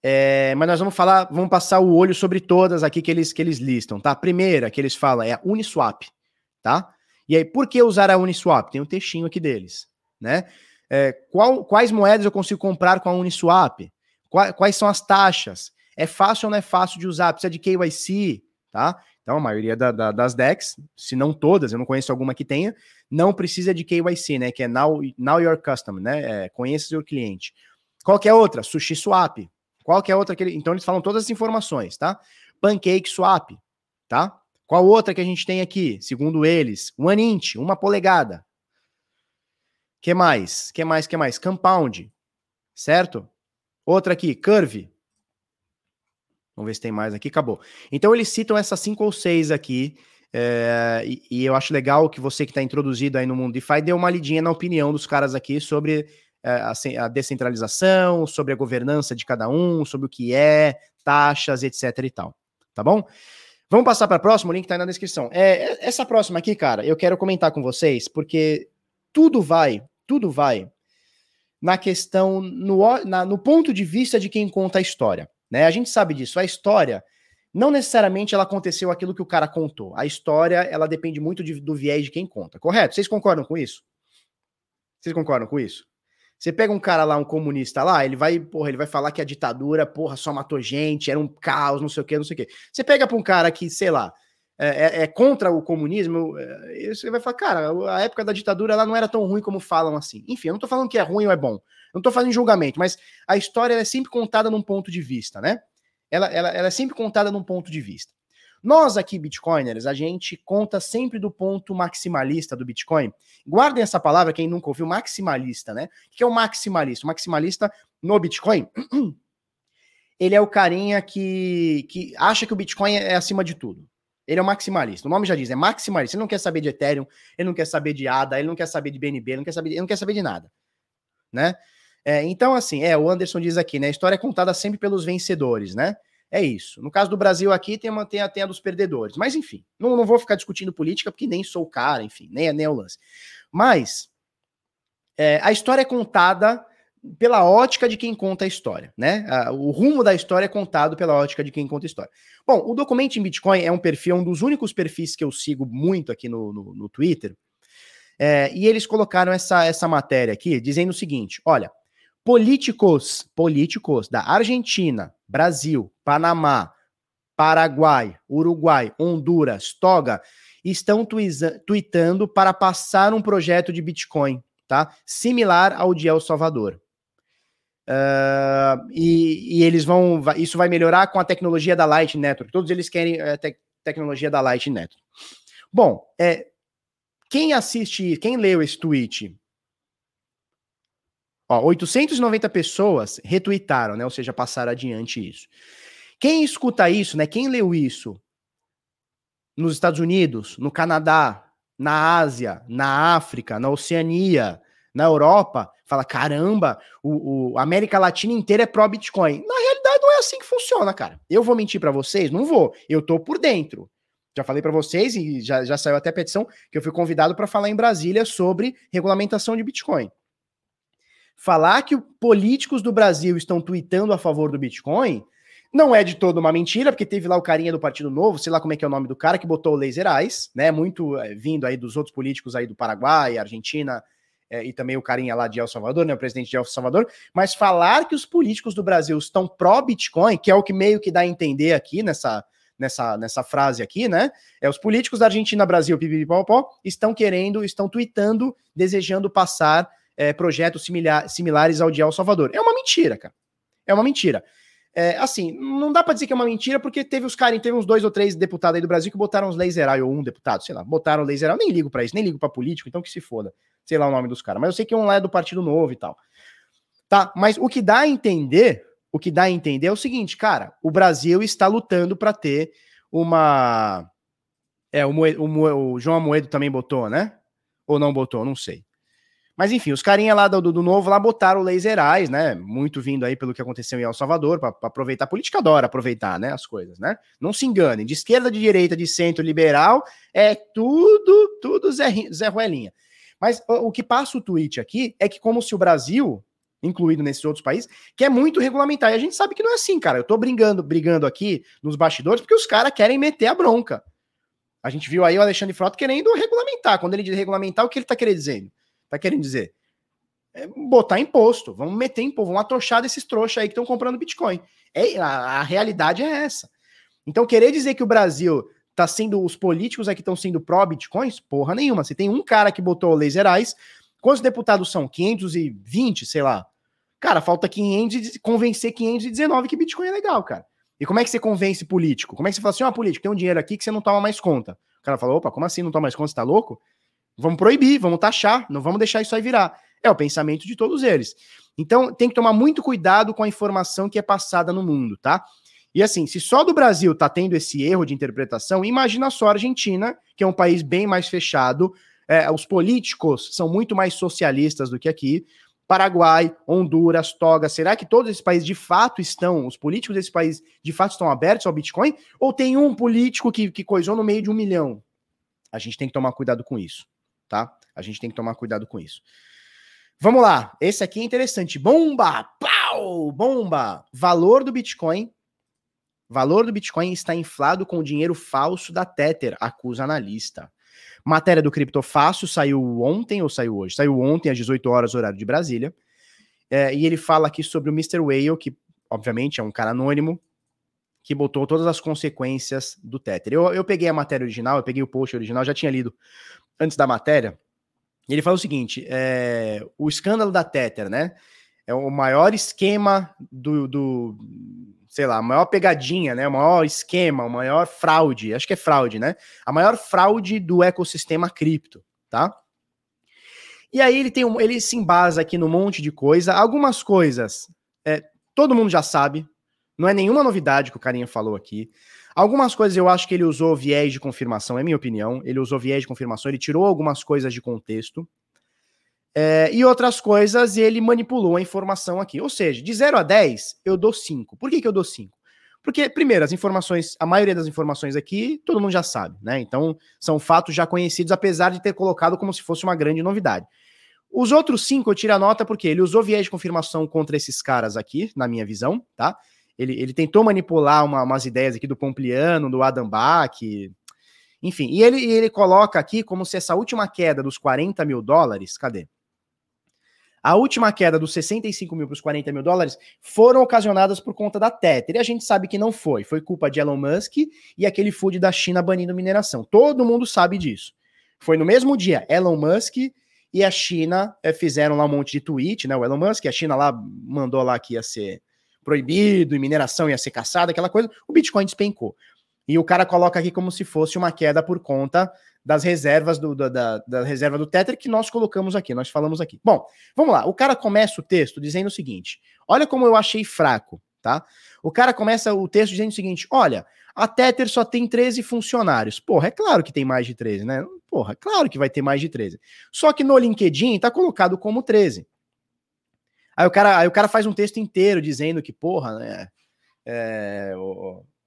É, mas nós vamos falar, vamos passar o olho sobre todas aqui que eles, que eles listam, tá? A primeira que eles falam é a Uniswap, tá? E aí, por que usar a Uniswap? Tem um textinho aqui deles, né? É, qual, quais moedas eu consigo comprar com a Uniswap? Quais, quais são as taxas? É fácil ou não é fácil de usar? Precisa de KYC, tá? Então, a maioria da, da, das DEX, se não todas, eu não conheço alguma que tenha, não precisa de KYC, né? Que é Now, now Your Customer, né? É, conheça seu cliente. Qual que é outra? Sushi Swap, qual que é outra que ele... Então eles falam todas as informações, tá? Pancake Swap, tá? Qual outra que a gente tem aqui? Segundo eles, One Inch, uma polegada. Que mais? Que mais? Que mais? Compound, certo? Outra aqui, Curve. Vamos ver se tem mais aqui. Acabou. Então eles citam essas cinco ou seis aqui. É, e, e, eu acho legal que você que está introduzido aí no mundo DeFi dê uma lidinha na opinião dos caras aqui sobre a, a descentralização, sobre a governança de cada um, sobre o que é, taxas, etc e tal. Tá bom? Vamos passar para a próxima, o link está aí na descrição. É, é, essa próxima aqui, cara, eu quero comentar com vocês, porque tudo vai, tudo vai na questão, no, na, no ponto de vista de quem conta a história. Né? A gente sabe disso, a história, não necessariamente ela aconteceu aquilo que o cara contou. A história, ela depende muito de, do viés de quem conta, correto? Vocês concordam com isso? Vocês concordam com isso? Você pega um cara lá, um comunista lá, ele vai, porra, ele vai falar que a ditadura, porra, só matou gente, era um caos, não sei o quê, não sei o quê. Você pega pra um cara que, sei lá, é, é, é contra o comunismo, é, você vai falar, cara, a época da ditadura ela não era tão ruim como falam assim. Enfim, eu não tô falando que é ruim ou é bom. Eu não tô fazendo julgamento, mas a história é sempre contada num ponto de vista, né? Ela, ela, ela é sempre contada num ponto de vista. Nós aqui, Bitcoiners, a gente conta sempre do ponto maximalista do Bitcoin. Guardem essa palavra, quem nunca ouviu, maximalista, né? O que é o maximalista? O maximalista no Bitcoin, [clears throat] ele é o carinha que, que acha que o Bitcoin é acima de tudo. Ele é o maximalista. O nome já diz, é maximalista. Ele não quer saber de Ethereum, ele não quer saber de ADA, ele não quer saber de BNB, ele não quer saber, ele não quer saber de nada, né? É, então, assim, é, o Anderson diz aqui, né? A história é contada sempre pelos vencedores, né? É isso. No caso do Brasil aqui, tem, a, tem a dos perdedores. Mas, enfim, não, não vou ficar discutindo política, porque nem sou o cara, enfim, nem, nem é o lance. Mas é, a história é contada pela ótica de quem conta a história, né? O rumo da história é contado pela ótica de quem conta a história. Bom, o Documento em Bitcoin é um perfil, é um dos únicos perfis que eu sigo muito aqui no, no, no Twitter. É, e eles colocaram essa, essa matéria aqui dizendo o seguinte: olha, políticos, políticos da Argentina, Brasil, Panamá, Paraguai, Uruguai, Honduras, Toga, estão tweetando para passar um projeto de Bitcoin, tá? Similar ao de El Salvador. Uh, e, e, eles vão. Isso vai melhorar com a tecnologia da Light Network. Todos eles querem a te tecnologia da Light Network. Bom, é, quem assiste, quem leu esse tweet Ó, 890 pessoas retweetaram, né? Ou seja, passaram adiante isso. Quem escuta isso, né? Quem leu isso nos Estados Unidos, no Canadá, na Ásia, na África, na Oceania, na Europa, fala: caramba, o, o América Latina inteira é pró-Bitcoin. Na realidade, não é assim que funciona, cara. Eu vou mentir para vocês? Não vou. Eu tô por dentro. Já falei para vocês e já, já saiu até a petição que eu fui convidado para falar em Brasília sobre regulamentação de Bitcoin. Falar que políticos do Brasil estão tweetando a favor do Bitcoin não é de toda uma mentira, porque teve lá o carinha do Partido Novo, sei lá como é que é o nome do cara, que botou o Laser Eyes, né? Muito é, vindo aí dos outros políticos aí do Paraguai, Argentina, é, e também o carinha lá de El Salvador, né? O presidente de El Salvador. Mas falar que os políticos do Brasil estão pró-Bitcoin, que é o que meio que dá a entender aqui nessa, nessa, nessa frase aqui, né? É os políticos da Argentina, Brasil, pipipipopó, estão querendo, estão tweetando, desejando passar é, projetos similar, similares ao de El Salvador. É uma mentira, cara. É uma mentira. É, assim, não dá para dizer que é uma mentira, porque teve os caras, teve uns dois ou três deputados aí do Brasil que botaram os eye, ou um deputado, sei lá, botaram laser. Eu nem ligo para isso, nem ligo para político, então que se foda. Sei lá o nome dos caras. Mas eu sei que um lá é do Partido Novo e tal. Tá, mas o que dá a entender, o que dá a entender é o seguinte, cara, o Brasil está lutando para ter uma. É, o, Moe... o, Moe... o João Amoedo também botou, né? Ou não botou, não sei. Mas enfim, os carinha lá do, do novo lá botaram laser eyes, né? Muito vindo aí pelo que aconteceu em El Salvador, para aproveitar. A política adora aproveitar, né? As coisas, né? Não se enganem. De esquerda, de direita, de centro, liberal, é tudo, tudo Zé, Zé Ruelinha. Mas o, o que passa o tweet aqui é que, como se o Brasil, incluído nesses outros países, quer muito regulamentar. E a gente sabe que não é assim, cara. Eu tô brigando, brigando aqui nos bastidores porque os caras querem meter a bronca. A gente viu aí o Alexandre Frota querendo regulamentar. Quando ele diz regulamentar, o que ele tá querendo dizer? Tá querendo dizer? É botar imposto, vamos meter imposto, vamos atochar desses trouxas aí que estão comprando Bitcoin. É, a, a, realidade é essa. Então, querer dizer que o Brasil tá sendo, os políticos aqui estão sendo pró-Bitcoins, porra nenhuma. Você tem um cara que botou o laser eyes, quantos deputados são? 520, sei lá. Cara, falta 500, convencer 519 que Bitcoin é legal, cara. E como é que você convence político? Como é que você fala assim, ó, oh, político, tem um dinheiro aqui que você não toma mais conta? O cara fala, opa, como assim não toma mais conta? Você tá louco? Vamos proibir, vamos taxar, não vamos deixar isso aí virar. É o pensamento de todos eles. Então, tem que tomar muito cuidado com a informação que é passada no mundo, tá? E assim, se só do Brasil tá tendo esse erro de interpretação, imagina só a Argentina, que é um país bem mais fechado, é, os políticos são muito mais socialistas do que aqui. Paraguai, Honduras, Toga, será que todos esses países de fato estão, os políticos desse país de fato estão abertos ao Bitcoin? Ou tem um político que, que coisou no meio de um milhão? A gente tem que tomar cuidado com isso tá? A gente tem que tomar cuidado com isso. Vamos lá, esse aqui é interessante. Bomba! Pau! Bomba! Valor do Bitcoin. Valor do Bitcoin está inflado com o dinheiro falso da Tether, acusa analista. Matéria do Criptofácil saiu ontem ou saiu hoje? Saiu ontem às 18 horas, horário de Brasília. É, e ele fala aqui sobre o Mr. Whale, que obviamente é um cara anônimo, que botou todas as consequências do Tether. Eu, eu peguei a matéria original, eu peguei o post original, já tinha lido antes da matéria. Ele fala o seguinte: é, o escândalo da Tether, né? É o maior esquema do, do sei lá, a maior pegadinha, né? O maior esquema, o maior fraude, acho que é fraude, né? A maior fraude do ecossistema cripto, tá? E aí ele tem um, ele se embasa aqui num monte de coisa. Algumas coisas é, todo mundo já sabe, não é nenhuma novidade que o carinha falou aqui. Algumas coisas eu acho que ele usou viés de confirmação, é minha opinião. Ele usou viés de confirmação, ele tirou algumas coisas de contexto. É, e outras coisas ele manipulou a informação aqui. Ou seja, de 0 a 10, eu dou 5. Por que, que eu dou 5? Porque, primeiro, as informações, a maioria das informações aqui, todo mundo já sabe, né? Então, são fatos já conhecidos, apesar de ter colocado como se fosse uma grande novidade. Os outros cinco eu tiro a nota porque ele usou viés de confirmação contra esses caras aqui, na minha visão, tá? Ele, ele tentou manipular uma, umas ideias aqui do Pompliano, do Adam Bach, enfim. E ele, ele coloca aqui como se essa última queda dos 40 mil dólares, cadê? A última queda dos 65 mil para os 40 mil dólares foram ocasionadas por conta da Tether. E a gente sabe que não foi. Foi culpa de Elon Musk e aquele food da China banindo mineração. Todo mundo sabe disso. Foi no mesmo dia, Elon Musk e a China é, fizeram lá um monte de tweet, né? O Elon Musk, a China lá mandou lá que ia ser proibido e mineração ia ser caçada, aquela coisa. O Bitcoin despencou. E o cara coloca aqui como se fosse uma queda por conta das reservas do, da, da reserva do Tether que nós colocamos aqui, nós falamos aqui. Bom, vamos lá. O cara começa o texto dizendo o seguinte: olha como eu achei fraco, tá? O cara começa o texto dizendo o seguinte: olha, a Tether só tem 13 funcionários. Porra, é claro que tem mais de 13, né? Porra, é claro que vai ter mais de 13. Só que no LinkedIn tá colocado como 13. Aí o cara, aí o cara faz um texto inteiro dizendo que, porra, né? É,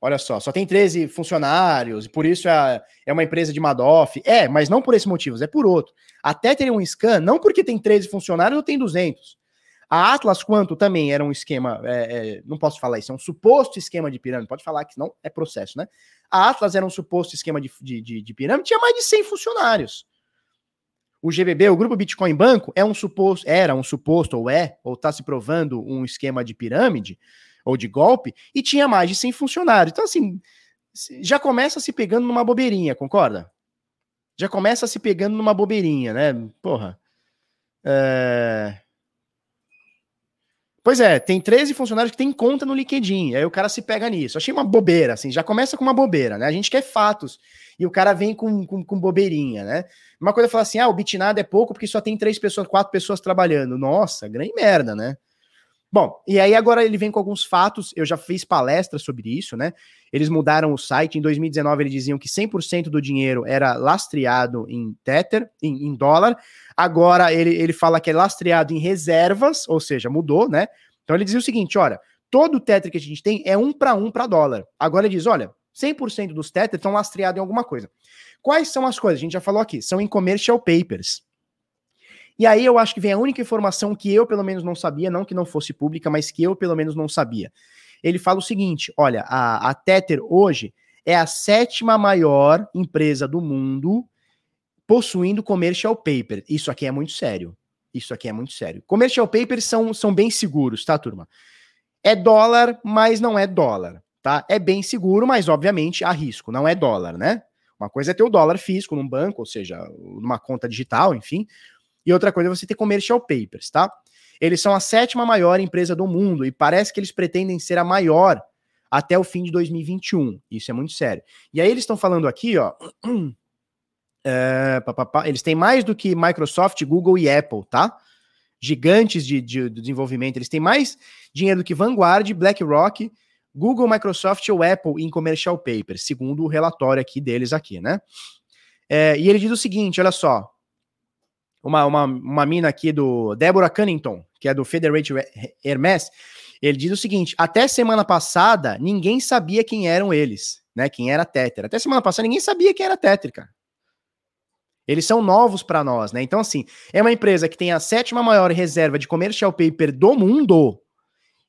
Olha só, só tem 13 funcionários, e por isso é, é uma empresa de Madoff. É, mas não por esse motivo, é por outro. Até ter um scan, não porque tem 13 funcionários ou tem 200. A Atlas Quanto também era um esquema, é, é, não posso falar isso, é um suposto esquema de pirâmide, pode falar que não é processo, né? A Atlas era um suposto esquema de, de, de, de pirâmide, tinha mais de 100 funcionários. O GBB, o Grupo Bitcoin Banco, é um suposto, era um suposto, ou é, ou está se provando um esquema de pirâmide, ou de golpe, e tinha mais de 100 funcionários. Então, assim, já começa se pegando numa bobeirinha, concorda? Já começa se pegando numa bobeirinha, né? Porra. É... Pois é, tem 13 funcionários que tem conta no LinkedIn, aí o cara se pega nisso. Achei uma bobeira, assim, já começa com uma bobeira, né? A gente quer fatos, e o cara vem com, com, com bobeirinha, né? Uma coisa é falar assim, ah, o Bitnado é pouco porque só tem três pessoas, quatro pessoas trabalhando. Nossa, grande merda, né? Bom, e aí agora ele vem com alguns fatos, eu já fiz palestra sobre isso, né? Eles mudaram o site, em 2019 eles diziam que 100% do dinheiro era lastreado em Tether, em, em, dólar, agora ele, ele fala que é lastreado em reservas, ou seja, mudou, né? Então ele dizia o seguinte, olha, todo o Tether que a gente tem é um para um para dólar. Agora ele diz, olha, 100% dos Tether estão lastreados em alguma coisa. Quais são as coisas? A gente já falou aqui, são em commercial papers. E aí eu acho que vem a única informação que eu, pelo menos, não sabia, não que não fosse pública, mas que eu, pelo menos, não sabia. Ele fala o seguinte: olha, a, a Tether hoje é a sétima maior empresa do mundo possuindo commercial paper. Isso aqui é muito sério. Isso aqui é muito sério. Commercial papers são, são bem seguros, tá, turma? É dólar, mas não é dólar, tá? É bem seguro, mas obviamente há risco, não é dólar, né? Uma coisa é ter o dólar físico num banco, ou seja, numa conta digital, enfim. E outra coisa é você ter commercial papers, tá? Eles são a sétima maior empresa do mundo e parece que eles pretendem ser a maior até o fim de 2021. Isso é muito sério. E aí eles estão falando aqui, ó. [clears throat] É, pá, pá, pá, eles têm mais do que Microsoft, Google e Apple, tá? Gigantes de, de, de desenvolvimento. Eles têm mais dinheiro do que Vanguard, BlackRock, Google, Microsoft ou Apple em commercial papers, segundo o relatório aqui deles aqui, né? É, e ele diz o seguinte, olha só, uma, uma, uma mina aqui do Deborah Cunnington, que é do Federate Hermes, ele diz o seguinte: até semana passada, ninguém sabia quem eram eles, né? Quem era Tether. Até semana passada, ninguém sabia quem era Tether. Eles são novos para nós, né? Então, assim, é uma empresa que tem a sétima maior reserva de commercial paper do mundo.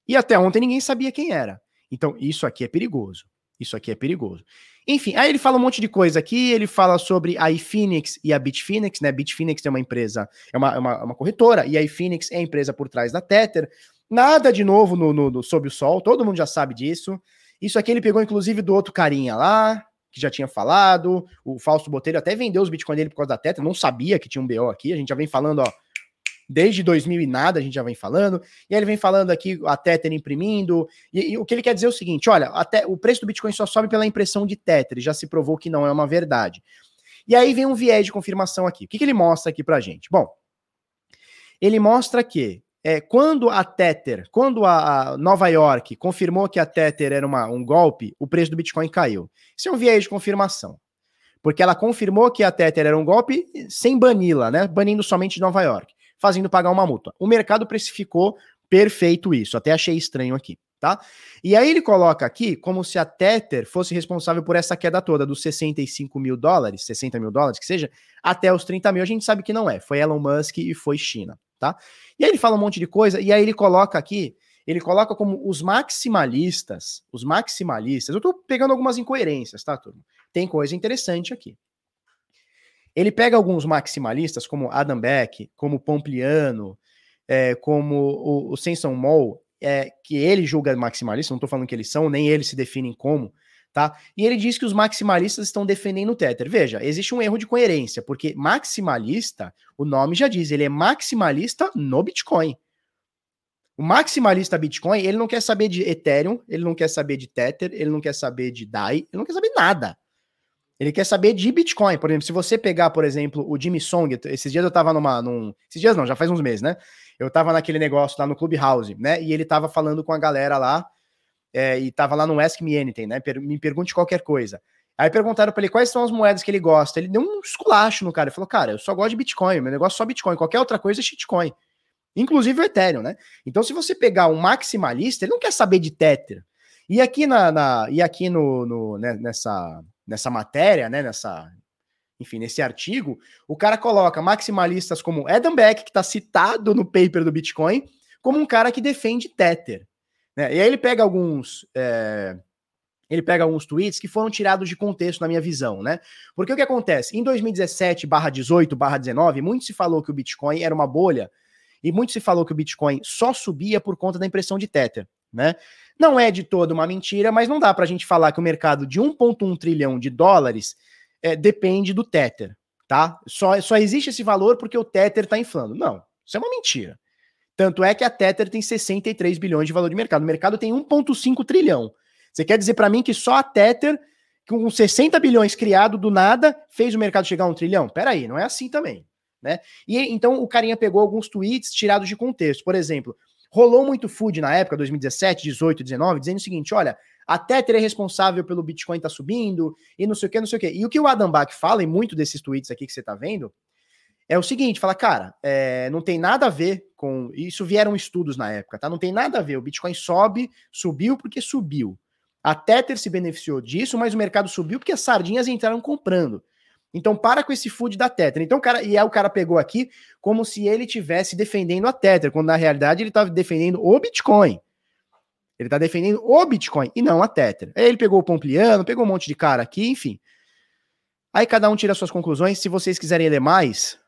E até ontem ninguém sabia quem era. Então, isso aqui é perigoso. Isso aqui é perigoso. Enfim, aí ele fala um monte de coisa aqui, ele fala sobre a iFinix e a Bitfinex, né? Bitfinex é uma empresa, é uma, é uma, uma corretora, e a iFinix é a empresa por trás da Tether. Nada de novo no, no, no, sob o sol, todo mundo já sabe disso. Isso aqui ele pegou, inclusive, do outro carinha lá, que já tinha falado. O Fausto Botelho até vendeu os bitcoins dele por causa da Tether, não sabia que tinha um BO aqui. A gente já vem falando, ó, desde 2000 e nada, a gente já vem falando. E aí ele vem falando aqui a Tether imprimindo. E, e, o que ele quer dizer é o seguinte: olha, até o preço do Bitcoin só sobe pela impressão de Tether, já se provou que não é uma verdade. E aí vem um viés de confirmação aqui. O que, que ele mostra aqui pra gente? Bom, ele mostra que é, quando a Tether, quando a, Nova York confirmou que a Tether era uma, um golpe, o preço do Bitcoin caiu. Isso é um viés de confirmação. Porque ela confirmou que a Tether era um golpe sem bani-la, né? Banindo somente Nova York, fazendo pagar uma multa. O mercado precificou perfeito isso. Até achei estranho aqui, tá? E aí ele coloca aqui como se a Tether fosse responsável por essa queda toda, dos 65 mil dólares, 60 mil dólares, que seja, até os 30 mil. A gente sabe que não é. Foi Elon Musk e foi China tá? E aí ele fala um monte de coisa, e aí ele coloca aqui, ele coloca como os maximalistas, os maximalistas, eu tô pegando algumas incoerências, tá, turma? Tem coisa interessante aqui. Ele pega alguns maximalistas, como Adam Beck, como Pompliano, é, como o, o Senson Moll, é, que ele julga maximalista, não estou falando que eles são, nem eles se definem como, tá? E ele diz que os maximalistas estão defendendo o Tether. Veja, existe um erro de coerência, porque maximalista, o nome já diz, ele é maximalista no Bitcoin. O maximalista Bitcoin, ele não quer saber de Ethereum, ele não quer saber de Tether, ele não quer saber de DAI, ele não quer saber nada. Ele quer saber de Bitcoin. Por exemplo, se você pegar, por exemplo, o Jimmy Song, esses dias eu tava numa. Num, esses dias não, já faz uns meses, né? Eu tava naquele negócio lá no Clubhouse, né? E ele tava falando com a galera lá é, e tava lá no Ask Me Anything, né? Me pergunte qualquer coisa. Aí perguntaram para ele quais são as moedas que ele gosta. Ele deu um esculacho no cara. Ele falou, cara, eu só gosto de Bitcoin, meu negócio é só Bitcoin. Qualquer outra coisa é shitcoin. Inclusive o Ethereum, né? Então, se você pegar um maximalista, ele não quer saber de Tether. E aqui na, na e aqui no, no né, nessa nessa matéria, né, nessa enfim, nesse artigo, o cara coloca maximalistas como Adam Beck, que está citado no paper do Bitcoin, como um cara que defende Tether. Né? E aí ele pega alguns. É, ele pega alguns tweets que foram tirados de contexto na minha visão, né? Porque o que acontece? Em 2017, barra 18, barra 19, muito se falou que o Bitcoin era uma bolha e muito se falou que o Bitcoin só subia por conta da impressão de Tether, né? Não é de todo uma mentira, mas não dá para a gente falar que o mercado de 1,1 trilhão de dólares é, depende do Tether, tá? Só, só existe esse valor porque o Tether está inflando. Não, isso é uma mentira. Tanto é que a Tether tem 63 bilhões de valor de mercado. O mercado tem 1,5 trilhão. Você quer dizer para mim que só a Tether, com 60 bilhões criado do nada, fez o mercado chegar a um trilhão? Peraí, não é assim também. Né? E então o carinha pegou alguns tweets tirados de contexto. Por exemplo, rolou muito food na época, 2017, 18, 19, dizendo o seguinte: olha, a Tether é responsável pelo Bitcoin tá subindo e não sei o que, não sei o que. E o que o Adam Bach fala em muito desses tweets aqui que você tá vendo é o seguinte: fala, cara, é, não tem nada a ver com. Isso vieram estudos na época, tá? Não tem nada a ver. O Bitcoin sobe, subiu porque subiu. A Tether se beneficiou disso, mas o mercado subiu porque as sardinhas entraram comprando. Então para com esse food da Tether. Então, cara, e aí o cara pegou aqui como se ele tivesse defendendo a Tether, quando na realidade ele estava defendendo o Bitcoin. Ele está defendendo o Bitcoin e não a Tether. Aí ele pegou o Pompliano, pegou um monte de cara aqui, enfim. Aí cada um tira suas conclusões. Se vocês quiserem ler mais,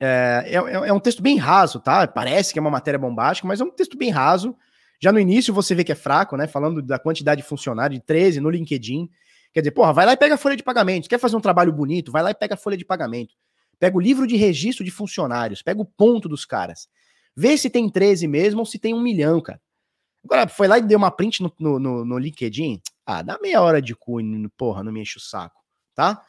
é, é, é, um texto bem raso, tá? Parece que é uma matéria bombástica, mas é um texto bem raso. Já no início você vê que é fraco, né? Falando da quantidade de funcionários, de 13 no LinkedIn. Quer dizer, porra, vai lá e pega a folha de pagamento. Quer fazer um trabalho bonito? Vai lá e pega a folha de pagamento. Pega o livro de registro de funcionários, pega o ponto dos caras. Vê se tem 13 mesmo ou se tem um milhão, cara. Agora, foi lá e deu uma print no, no, no, no LinkedIn. Ah, dá meia hora de cu, porra, não me enche o saco, tá?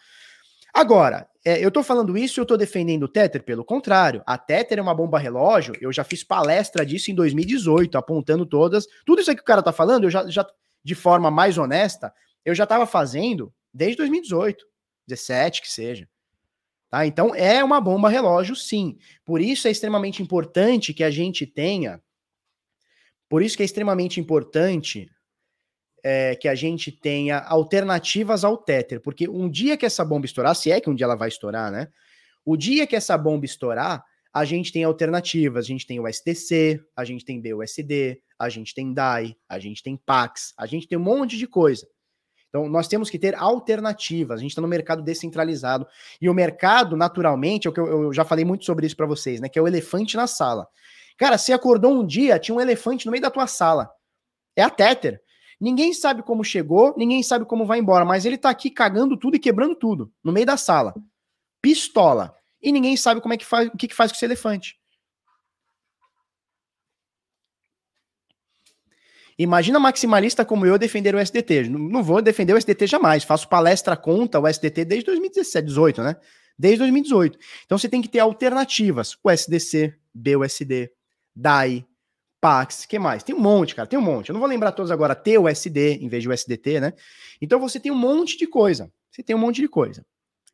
Agora, é, eu tô falando isso e eu tô defendendo o Tether, pelo contrário. A Tether é uma bomba relógio, eu já fiz palestra disso em 2018, apontando todas. Tudo isso aí que o cara tá falando, eu já, já de forma mais honesta, eu já tava fazendo desde 2018, 17 que seja. Tá? Então é uma bomba relógio, sim. Por isso é extremamente importante que a gente tenha. Por isso que é extremamente importante é, que a gente tenha alternativas ao Tether, porque um dia que essa bomba estourar, se é que um dia ela vai estourar, né? O dia que essa bomba estourar, a gente tem alternativas. A gente tem o STC, a gente tem BUSD, a gente tem DAI, a gente tem PAX, a gente tem um monte de coisa. Então, nós temos que ter alternativas. A gente está no mercado descentralizado. E o mercado, naturalmente, é o que eu, eu já falei muito sobre isso para vocês, né? Que é o elefante na sala. Cara, você acordou um dia, tinha um elefante no meio da tua sala. É a Tether. Ninguém sabe como chegou, ninguém sabe como vai embora, mas ele tá aqui cagando tudo e quebrando tudo, no meio da sala. Pistola. E ninguém sabe como é que faz, o que, que faz com esse elefante. Imagina maximalista como eu defender o SDT. Não vou defender o SDT jamais. Faço palestra contra o SDT desde 2017, 18, né? Desde 2018. Então você tem que ter alternativas. O SDC, BUSD, DAI, Pax, que mais? Tem um monte, cara, tem um monte. Eu não vou lembrar todos agora. TUSD em vez de USDT, né? Então você tem um monte de coisa. Você tem um monte de coisa.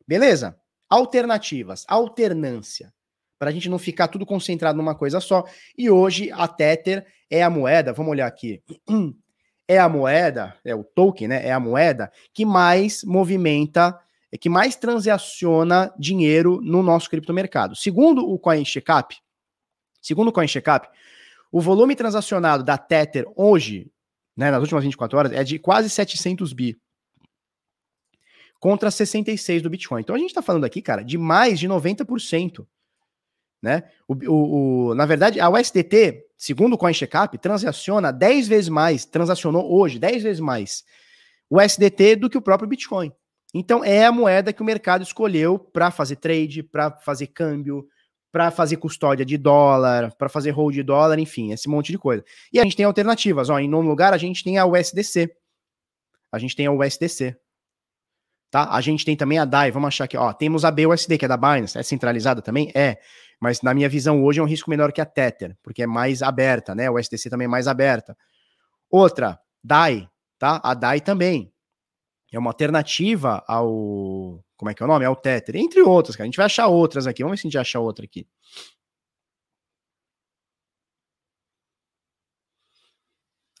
Beleza? Alternativas, alternância para a gente não ficar tudo concentrado numa coisa só. E hoje a Tether é a moeda, vamos olhar aqui, [clears throat] é a moeda, é o token, né? É a moeda que mais movimenta, é que mais transaciona dinheiro no nosso criptomercado. Segundo o CoinCheckup, segundo o CoinCheckup, o volume transacionado da Tether hoje, né, nas últimas 24 horas, é de quase 700 bi contra 66 do Bitcoin. Então a gente está falando aqui, cara, de mais de 90% né? O, o, o, na verdade, a USDT, segundo o CoinCheckup, transaciona 10 vezes mais, transacionou hoje 10 vezes mais o USDT do que o próprio Bitcoin. Então é a moeda que o mercado escolheu para fazer trade, para fazer câmbio, para fazer custódia de dólar, para fazer hold de dólar, enfim, esse monte de coisa. E a gente tem alternativas, ó, em nono lugar a gente tem a USDC. A gente tem a USDC. Tá? A gente tem também a DAI, vamos achar aqui, ó, temos a BUSD, que é da Binance, é centralizada também? É. Mas na minha visão hoje é um risco menor que a Tether, porque é mais aberta, né? O STC também é mais aberta. Outra, DAI, tá? A DAI também. É uma alternativa ao. Como é que é o nome? Ao Tether. Entre outras, cara. A gente vai achar outras aqui. Vamos ver se a gente acha outra aqui.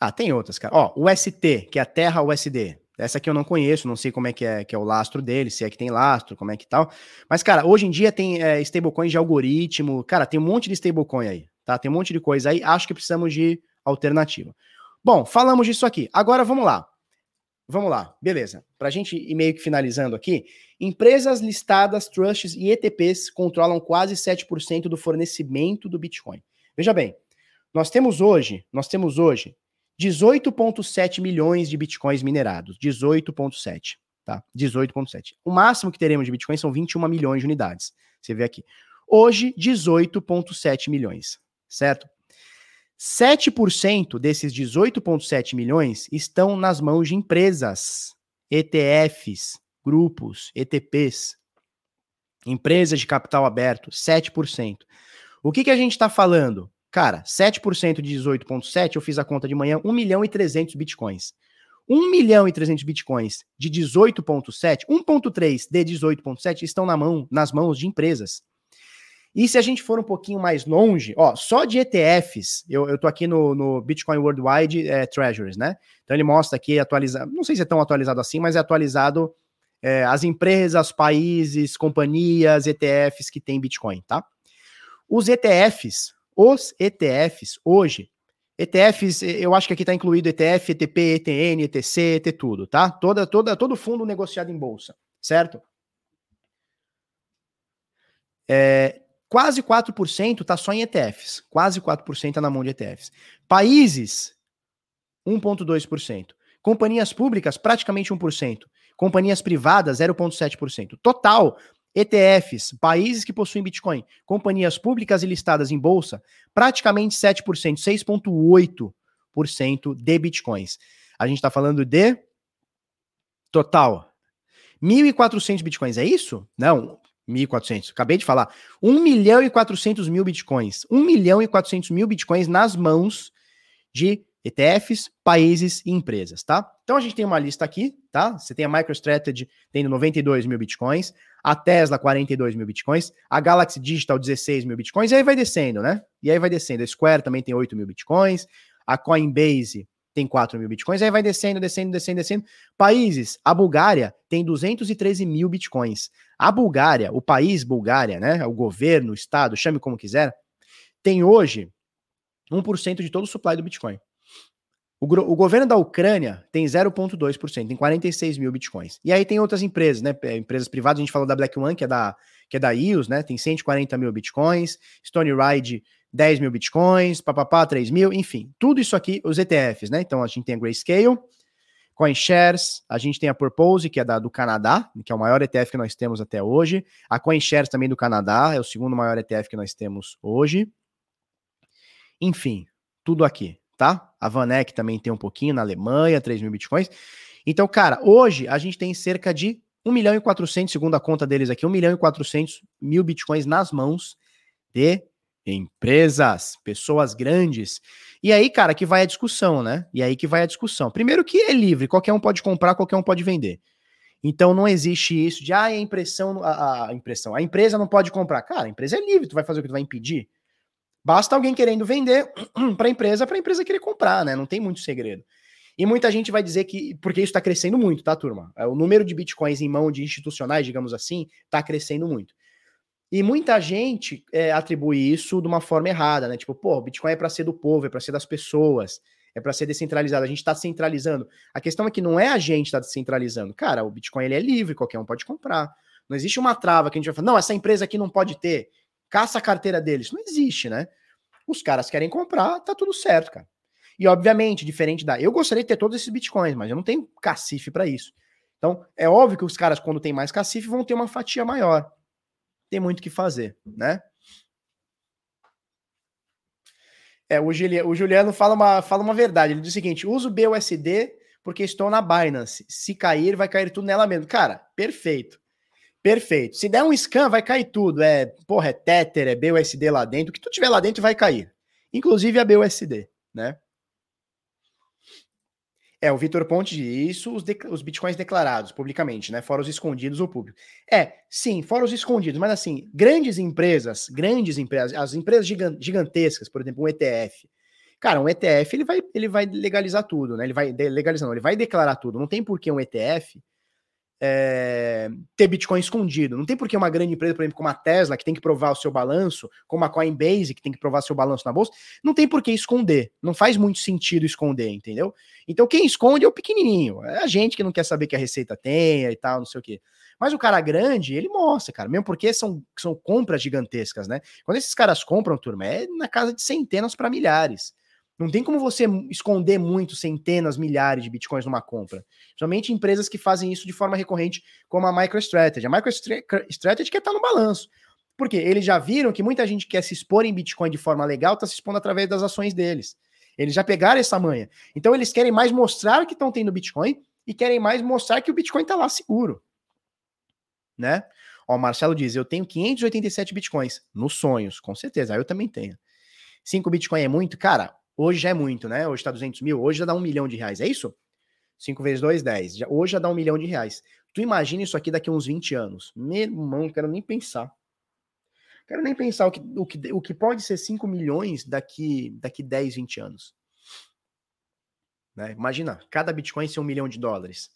Ah, tem outras, cara. Ó, o ST, que é a Terra USD. Essa aqui eu não conheço, não sei como é que é, que é o lastro dele, se é que tem lastro, como é que tal. Mas, cara, hoje em dia tem é, stablecoin de algoritmo, cara, tem um monte de stablecoin aí, tá? Tem um monte de coisa aí, acho que precisamos de alternativa. Bom, falamos disso aqui. Agora vamos lá. Vamos lá, beleza. Para a gente ir meio que finalizando aqui, empresas listadas, trusts e ETPs controlam quase 7% do fornecimento do Bitcoin. Veja bem, nós temos hoje, nós temos hoje 18,7 milhões de bitcoins minerados. 18,7. Tá? 18,7. O máximo que teremos de bitcoins são 21 milhões de unidades. Você vê aqui. Hoje, 18,7 milhões. Certo? 7% desses 18,7 milhões estão nas mãos de empresas, ETFs, grupos, ETPs, empresas de capital aberto, 7%. O que, que a gente está falando? Cara, 7% de 18,7, eu fiz a conta de manhã, 1 milhão e 300 bitcoins. 1 milhão e 300 bitcoins de 18,7, 1,3 de 18,7 estão na mão, nas mãos de empresas. E se a gente for um pouquinho mais longe, ó, só de ETFs, eu, eu tô aqui no, no Bitcoin Worldwide é, Treasuries, né? Então ele mostra aqui atualizado, não sei se é tão atualizado assim, mas é atualizado é, as empresas, países, companhias, ETFs que tem Bitcoin, tá? Os ETFs, os ETFs hoje, ETFs, eu acho que aqui está incluído ETF, ETP, ETN, ETC, ET tudo, tá? Toda, toda, todo fundo negociado em bolsa, certo? É, quase 4% está só em ETFs. Quase 4% está na mão de ETFs. Países, 1,2%. Companhias públicas, praticamente 1%. Companhias privadas, 0,7%. Total, ETFs, países que possuem Bitcoin, companhias públicas e listadas em bolsa, praticamente 7%, 6,8% de Bitcoins. A gente está falando de total 1.400 Bitcoins, é isso? Não, 1.400, acabei de falar. 1 milhão e 400 mil Bitcoins. 1 milhão e 400 mil Bitcoins nas mãos de ETFs, países e empresas, tá? Então a gente tem uma lista aqui, tá? Você tem a MicroStrategy tendo 92 mil bitcoins, a Tesla 42 mil bitcoins, a Galaxy Digital 16 mil bitcoins, e aí vai descendo, né? E aí vai descendo. A Square também tem 8 mil bitcoins, a Coinbase tem 4 mil bitcoins, aí vai descendo, descendo, descendo, descendo. Países, a Bulgária tem 213 mil bitcoins. A Bulgária, o país Bulgária, né? O governo, o Estado, chame como quiser, tem hoje 1% de todo o supply do Bitcoin. O, o, governo da Ucrânia tem 0,2%, tem 46 mil bitcoins. E aí tem outras empresas, né? Empresas privadas, a gente falou da Black One, que é da, que é da IOS, né? Tem 140 mil bitcoins. Stone Ride, 10 mil bitcoins. Papapá, 3 mil. Enfim, tudo isso aqui, os ETFs, né? Então a gente tem a Grayscale, CoinShares, a gente tem a Purpose, que é da, do Canadá, que é o maior ETF que nós temos até hoje. A CoinShares também do Canadá, é o segundo maior ETF que nós temos hoje. Enfim, tudo aqui, tá? A Vanek também tem um pouquinho na Alemanha, 3 mil bitcoins. Então, cara, hoje a gente tem cerca de 1 milhão e 400, segundo a conta deles aqui, 1 milhão e 400 mil bitcoins nas mãos de empresas, pessoas grandes. E aí, cara, que vai a discussão, né? E aí que vai a discussão. Primeiro que é livre, qualquer um pode comprar, qualquer um pode vender. Então não existe isso de ah, a impressão, a, a impressão, a empresa não pode comprar. Cara, a empresa é livre, tu vai fazer o que tu vai impedir? Basta alguém querendo vender [clears throat] para a empresa, para a empresa querer comprar, né? Não tem muito segredo. E muita gente vai dizer que, porque isso está crescendo muito, tá, turma? É, o número de bitcoins em mão de institucionais, digamos assim, está crescendo muito. E muita gente é, atribui isso de uma forma errada, né? Tipo, pô, Bitcoin é para ser do povo, é para ser das pessoas, é para ser descentralizado. A gente está centralizando. A questão é que não é a gente está descentralizando. Cara, o Bitcoin ele é livre, qualquer um pode comprar. Não existe uma trava que a gente vai falar, não, essa empresa aqui não pode ter. Caça a carteira deles. Não existe, né? Os caras querem comprar, tá tudo certo, cara. E obviamente, diferente da. Eu gostaria de ter todos esses bitcoins, mas eu não tenho cacife para isso. Então, é óbvio que os caras, quando tem mais cacife, vão ter uma fatia maior tem muito que fazer, né? É, o, Juliano, o Juliano fala uma, fala uma verdade. Ele diz o seguinte: uso BUSD porque estou na Binance. Se cair, vai cair tudo nela mesmo. Cara, perfeito. Perfeito. Se der um scan, vai cair tudo. É, porra, é Tether, é BUSD lá dentro. O que tu tiver lá dentro vai cair. Inclusive a BUSD, né? É, o Vitor Ponte isso, os, os bitcoins declarados publicamente, né? Fora os escondidos ou público. É, sim, fora os escondidos, mas assim, grandes empresas, grandes empresas, as empresas gigantescas, por exemplo, um ETF. Cara, um ETF ele vai, ele vai legalizar tudo, né? Ele vai legalizar, não, ele vai declarar tudo. Não tem por que um ETF é, ter Bitcoin escondido. Não tem por que uma grande empresa, por exemplo, como a Tesla, que tem que provar o seu balanço, como a Coinbase, que tem que provar seu balanço na bolsa, não tem por que esconder. Não faz muito sentido esconder, entendeu? Então quem esconde é o pequenininho. É a gente que não quer saber que a receita tem e tal, não sei o quê. Mas o cara grande, ele mostra, cara, mesmo porque são, são compras gigantescas, né? Quando esses caras compram, turma, é na casa de centenas para milhares. Não tem como você esconder muito, centenas, milhares de bitcoins numa compra. Somente empresas que fazem isso de forma recorrente, como a MicroStrategy. A MicroStrategy quer estar no balanço. Porque eles já viram que muita gente quer se expor em Bitcoin de forma legal, está se expondo através das ações deles. Eles já pegaram essa manha. Então eles querem mais mostrar que estão tendo Bitcoin e querem mais mostrar que o Bitcoin está lá seguro. Né? Ó, o Marcelo diz: Eu tenho 587 Bitcoins nos sonhos, com certeza. Eu também tenho. 5 Bitcoin é muito? Cara, Hoje já é muito, né? Hoje está 200 mil, hoje já dá um milhão de reais, é isso? 5 vezes 2, 10. Já, hoje já dá um milhão de reais. Tu imagina isso aqui daqui a uns 20 anos. Meu irmão, quero nem pensar. Quero nem pensar o que, o que, o que pode ser 5 milhões daqui, daqui 10, 20 anos. Né? Imagina, cada Bitcoin ser um milhão de dólares.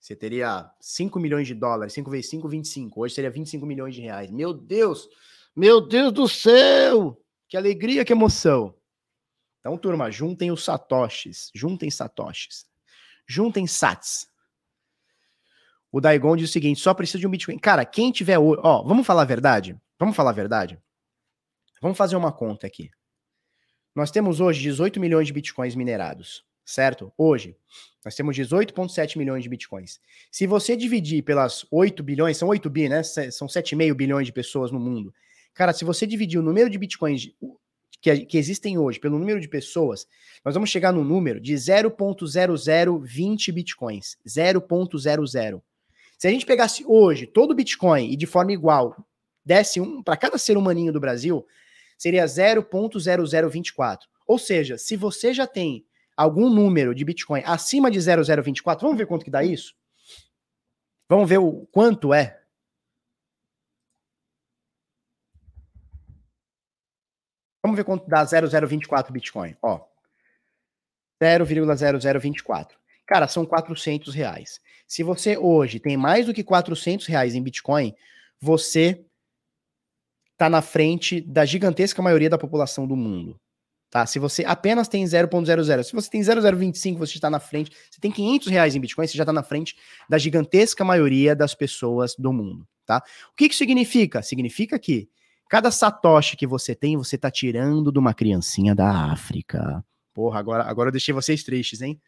Você teria 5 milhões de dólares, 5 vezes 5, 25. Hoje seria 25 milhões de reais. Meu Deus! Meu Deus do céu! Que alegria, que emoção! Então, turma, juntem os satoshis, juntem satoshis, juntem sats. O Daigon diz o seguinte: só precisa de um Bitcoin. Cara, quem tiver. Ó, vamos falar a verdade? Vamos falar a verdade? Vamos fazer uma conta aqui. Nós temos hoje 18 milhões de Bitcoins minerados, certo? Hoje, nós temos 18,7 milhões de Bitcoins. Se você dividir pelas 8 bilhões, são 8 bi, né? São 7,5 bilhões de pessoas no mundo. Cara, se você dividir o número de Bitcoins que, que existem hoje, pelo número de pessoas, nós vamos chegar no número de 0.0020 bitcoins. 0.00. Se a gente pegasse hoje todo o Bitcoin e de forma igual desse um para cada ser humaninho do Brasil, seria 0.0024. Ou seja, se você já tem algum número de Bitcoin acima de 0024, vamos ver quanto que dá isso? Vamos ver o quanto é Vamos ver quanto dá 0024 Bitcoin. Ó, 0,0024. Cara, são 400 reais. Se você hoje tem mais do que 400 reais em Bitcoin, você tá na frente da gigantesca maioria da população do mundo. Tá? Se você apenas tem 0.00, se você tem 0,025, você está na frente. Se tem 500 reais em Bitcoin, você já está na frente da gigantesca maioria das pessoas do mundo. Tá? O que, que significa? Significa que cada satoshi que você tem, você está tirando de uma criancinha da África. Porra, agora, agora eu deixei vocês tristes, hein?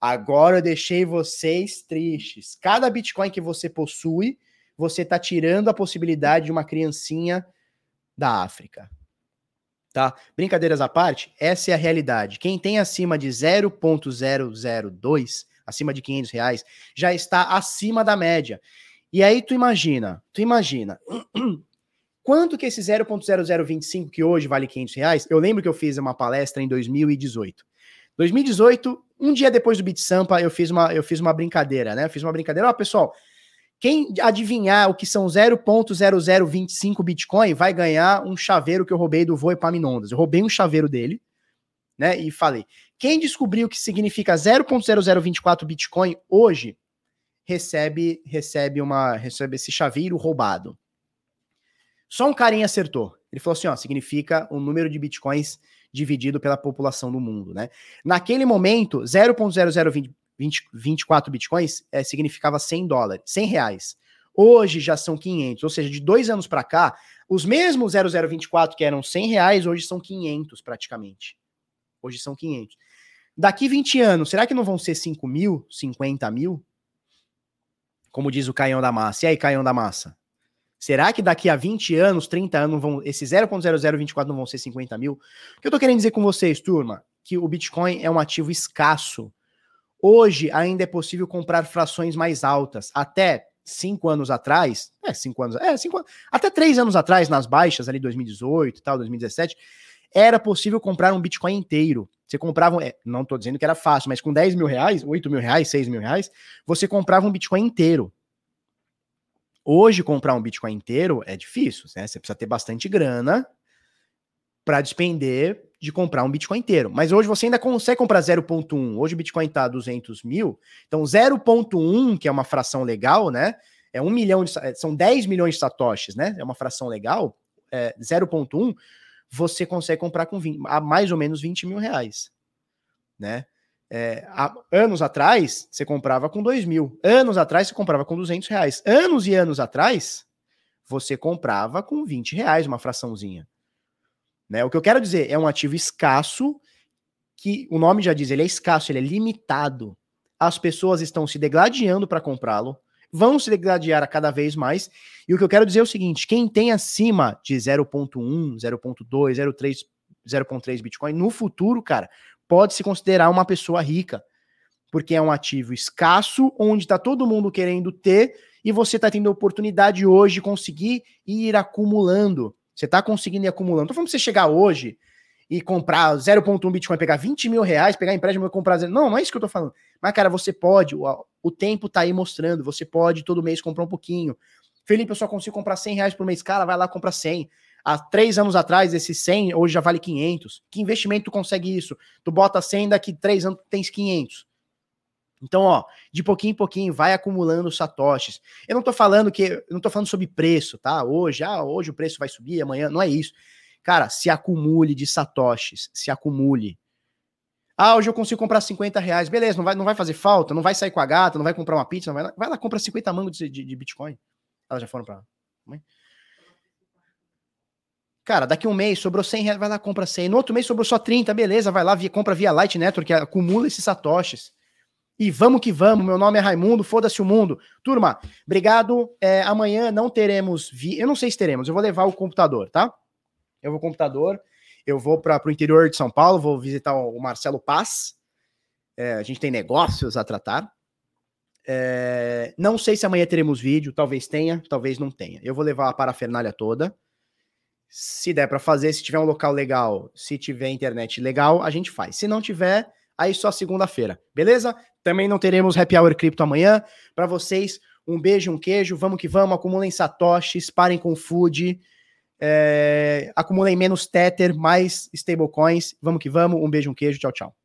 Agora eu deixei vocês tristes. Cada Bitcoin que você possui, você está tirando a possibilidade de uma criancinha da África tá? Brincadeiras à parte, essa é a realidade. Quem tem acima de 0.002, acima de 500 reais, já está acima da média. E aí tu imagina, tu imagina, [clears throat] quanto que esse 0.0025 que hoje vale 500 reais, eu lembro que eu fiz uma palestra em 2018. 2018, um dia depois do Bit Sampa, eu fiz uma, eu fiz uma brincadeira, né? Eu fiz uma brincadeira, ó, pessoal, quem adivinhar o que são 0.0025 Bitcoin vai ganhar um chaveiro que eu roubei do Voe Paminondas. Eu roubei um chaveiro dele, né? E falei: quem descobriu o que significa 0.0024 Bitcoin hoje recebe recebe uma recebe esse chaveiro roubado. Só um carinha acertou. Ele falou assim: ó, significa o número de bitcoins dividido pela população do mundo, né? Naquele momento, 0.0020 20, 24 bitcoins é, significava 100 dólares, 100 reais. Hoje já são 500, ou seja, de dois anos para cá, os mesmos 0024 que eram 100 reais, hoje são 500 praticamente. Hoje são 500. Daqui 20 anos, será que não vão ser 5 mil, 50 mil? Como diz o Caião da Massa. E aí, Caião da Massa? Será que daqui a 20 anos, 30 anos, vão, esse 0.0024 não vão ser 50 mil? O que eu tô querendo dizer com vocês, turma? Que o Bitcoin é um ativo escasso. Hoje ainda é possível comprar frações mais altas. Até cinco anos atrás, é, anos, é, cinco, até três anos atrás, nas baixas ali, 2018 e tal, 2017, era possível comprar um Bitcoin inteiro. Você comprava, é, não estou dizendo que era fácil, mas com 10 mil reais, 8 mil reais, 6 mil reais, você comprava um Bitcoin inteiro. Hoje, comprar um Bitcoin inteiro é difícil, né? Você precisa ter bastante grana para despender de comprar um Bitcoin inteiro. Mas hoje você ainda consegue comprar 0.1. Hoje o Bitcoin está a 200 mil. Então 0.1, que é uma fração legal, né? É um milhão de, são 10 milhões de satoshis, né? É uma fração legal. É, 0.1 você consegue comprar com 20, a mais ou menos 20 mil reais, né? É, há, anos atrás você comprava com 2 mil. Anos atrás você comprava com 200 reais. Anos e anos atrás você comprava com 20 reais uma fraçãozinha. Né? O que eu quero dizer é um ativo escasso, que o nome já diz, ele é escasso, ele é limitado. As pessoas estão se degladiando para comprá-lo, vão se degladiar a cada vez mais. E o que eu quero dizer é o seguinte: quem tem acima de 0.1, 0.2, 0.3, 0.3 Bitcoin, no futuro, cara, pode se considerar uma pessoa rica. Porque é um ativo escasso, onde está todo mundo querendo ter, e você está tendo a oportunidade hoje de conseguir ir acumulando. Você está conseguindo ir acumulando. Falando pra você chegar hoje e comprar 0.1 Bitcoin, pegar 20 mil reais, pegar empréstimo e comprar. Não, não é isso que eu tô falando. Mas, cara, você pode, o, o tempo tá aí mostrando, você pode todo mês comprar um pouquinho. Felipe, eu só consigo comprar 100 reais por mês. Cara, vai lá comprar 100. Há três anos atrás, esse 100 hoje já vale 500. Que investimento tu consegue isso? Tu bota 100, daqui três anos tens 500. Então, ó, de pouquinho em pouquinho vai acumulando satoshis. Eu não tô falando que não tô falando sobre preço, tá? Hoje, ah, hoje o preço vai subir, amanhã, não é isso. Cara, se acumule de satoshis, se acumule. Ah, hoje eu consigo comprar 50 reais. Beleza, não vai, não vai fazer falta, não vai sair com a gata, não vai comprar uma pizza, vai lá, vai lá compra 50 mangos de, de, de Bitcoin. Elas já foram pra. Cara, daqui um mês sobrou 100 reais, vai lá, compra 100. No outro mês sobrou só 30, beleza, vai lá, via, compra via Light Network, acumula esses satoshis. E vamos que vamos. Meu nome é Raimundo, foda-se o mundo. Turma, obrigado. É, amanhã não teremos. Vi... Eu não sei se teremos, eu vou levar o computador, tá? Eu vou computador, eu vou para o interior de São Paulo, vou visitar o Marcelo Paz. É, a gente tem negócios a tratar. É, não sei se amanhã teremos vídeo, talvez tenha, talvez não tenha. Eu vou levar a parafernália toda. Se der para fazer, se tiver um local legal, se tiver internet legal, a gente faz. Se não tiver, aí só segunda-feira, beleza? Também não teremos Happy Hour Cripto amanhã. Para vocês, um beijo, um queijo, vamos que vamos, acumulem satoshis, parem com food, é, acumulem menos Tether, mais stablecoins, vamos que vamos, um beijo, um queijo, tchau, tchau.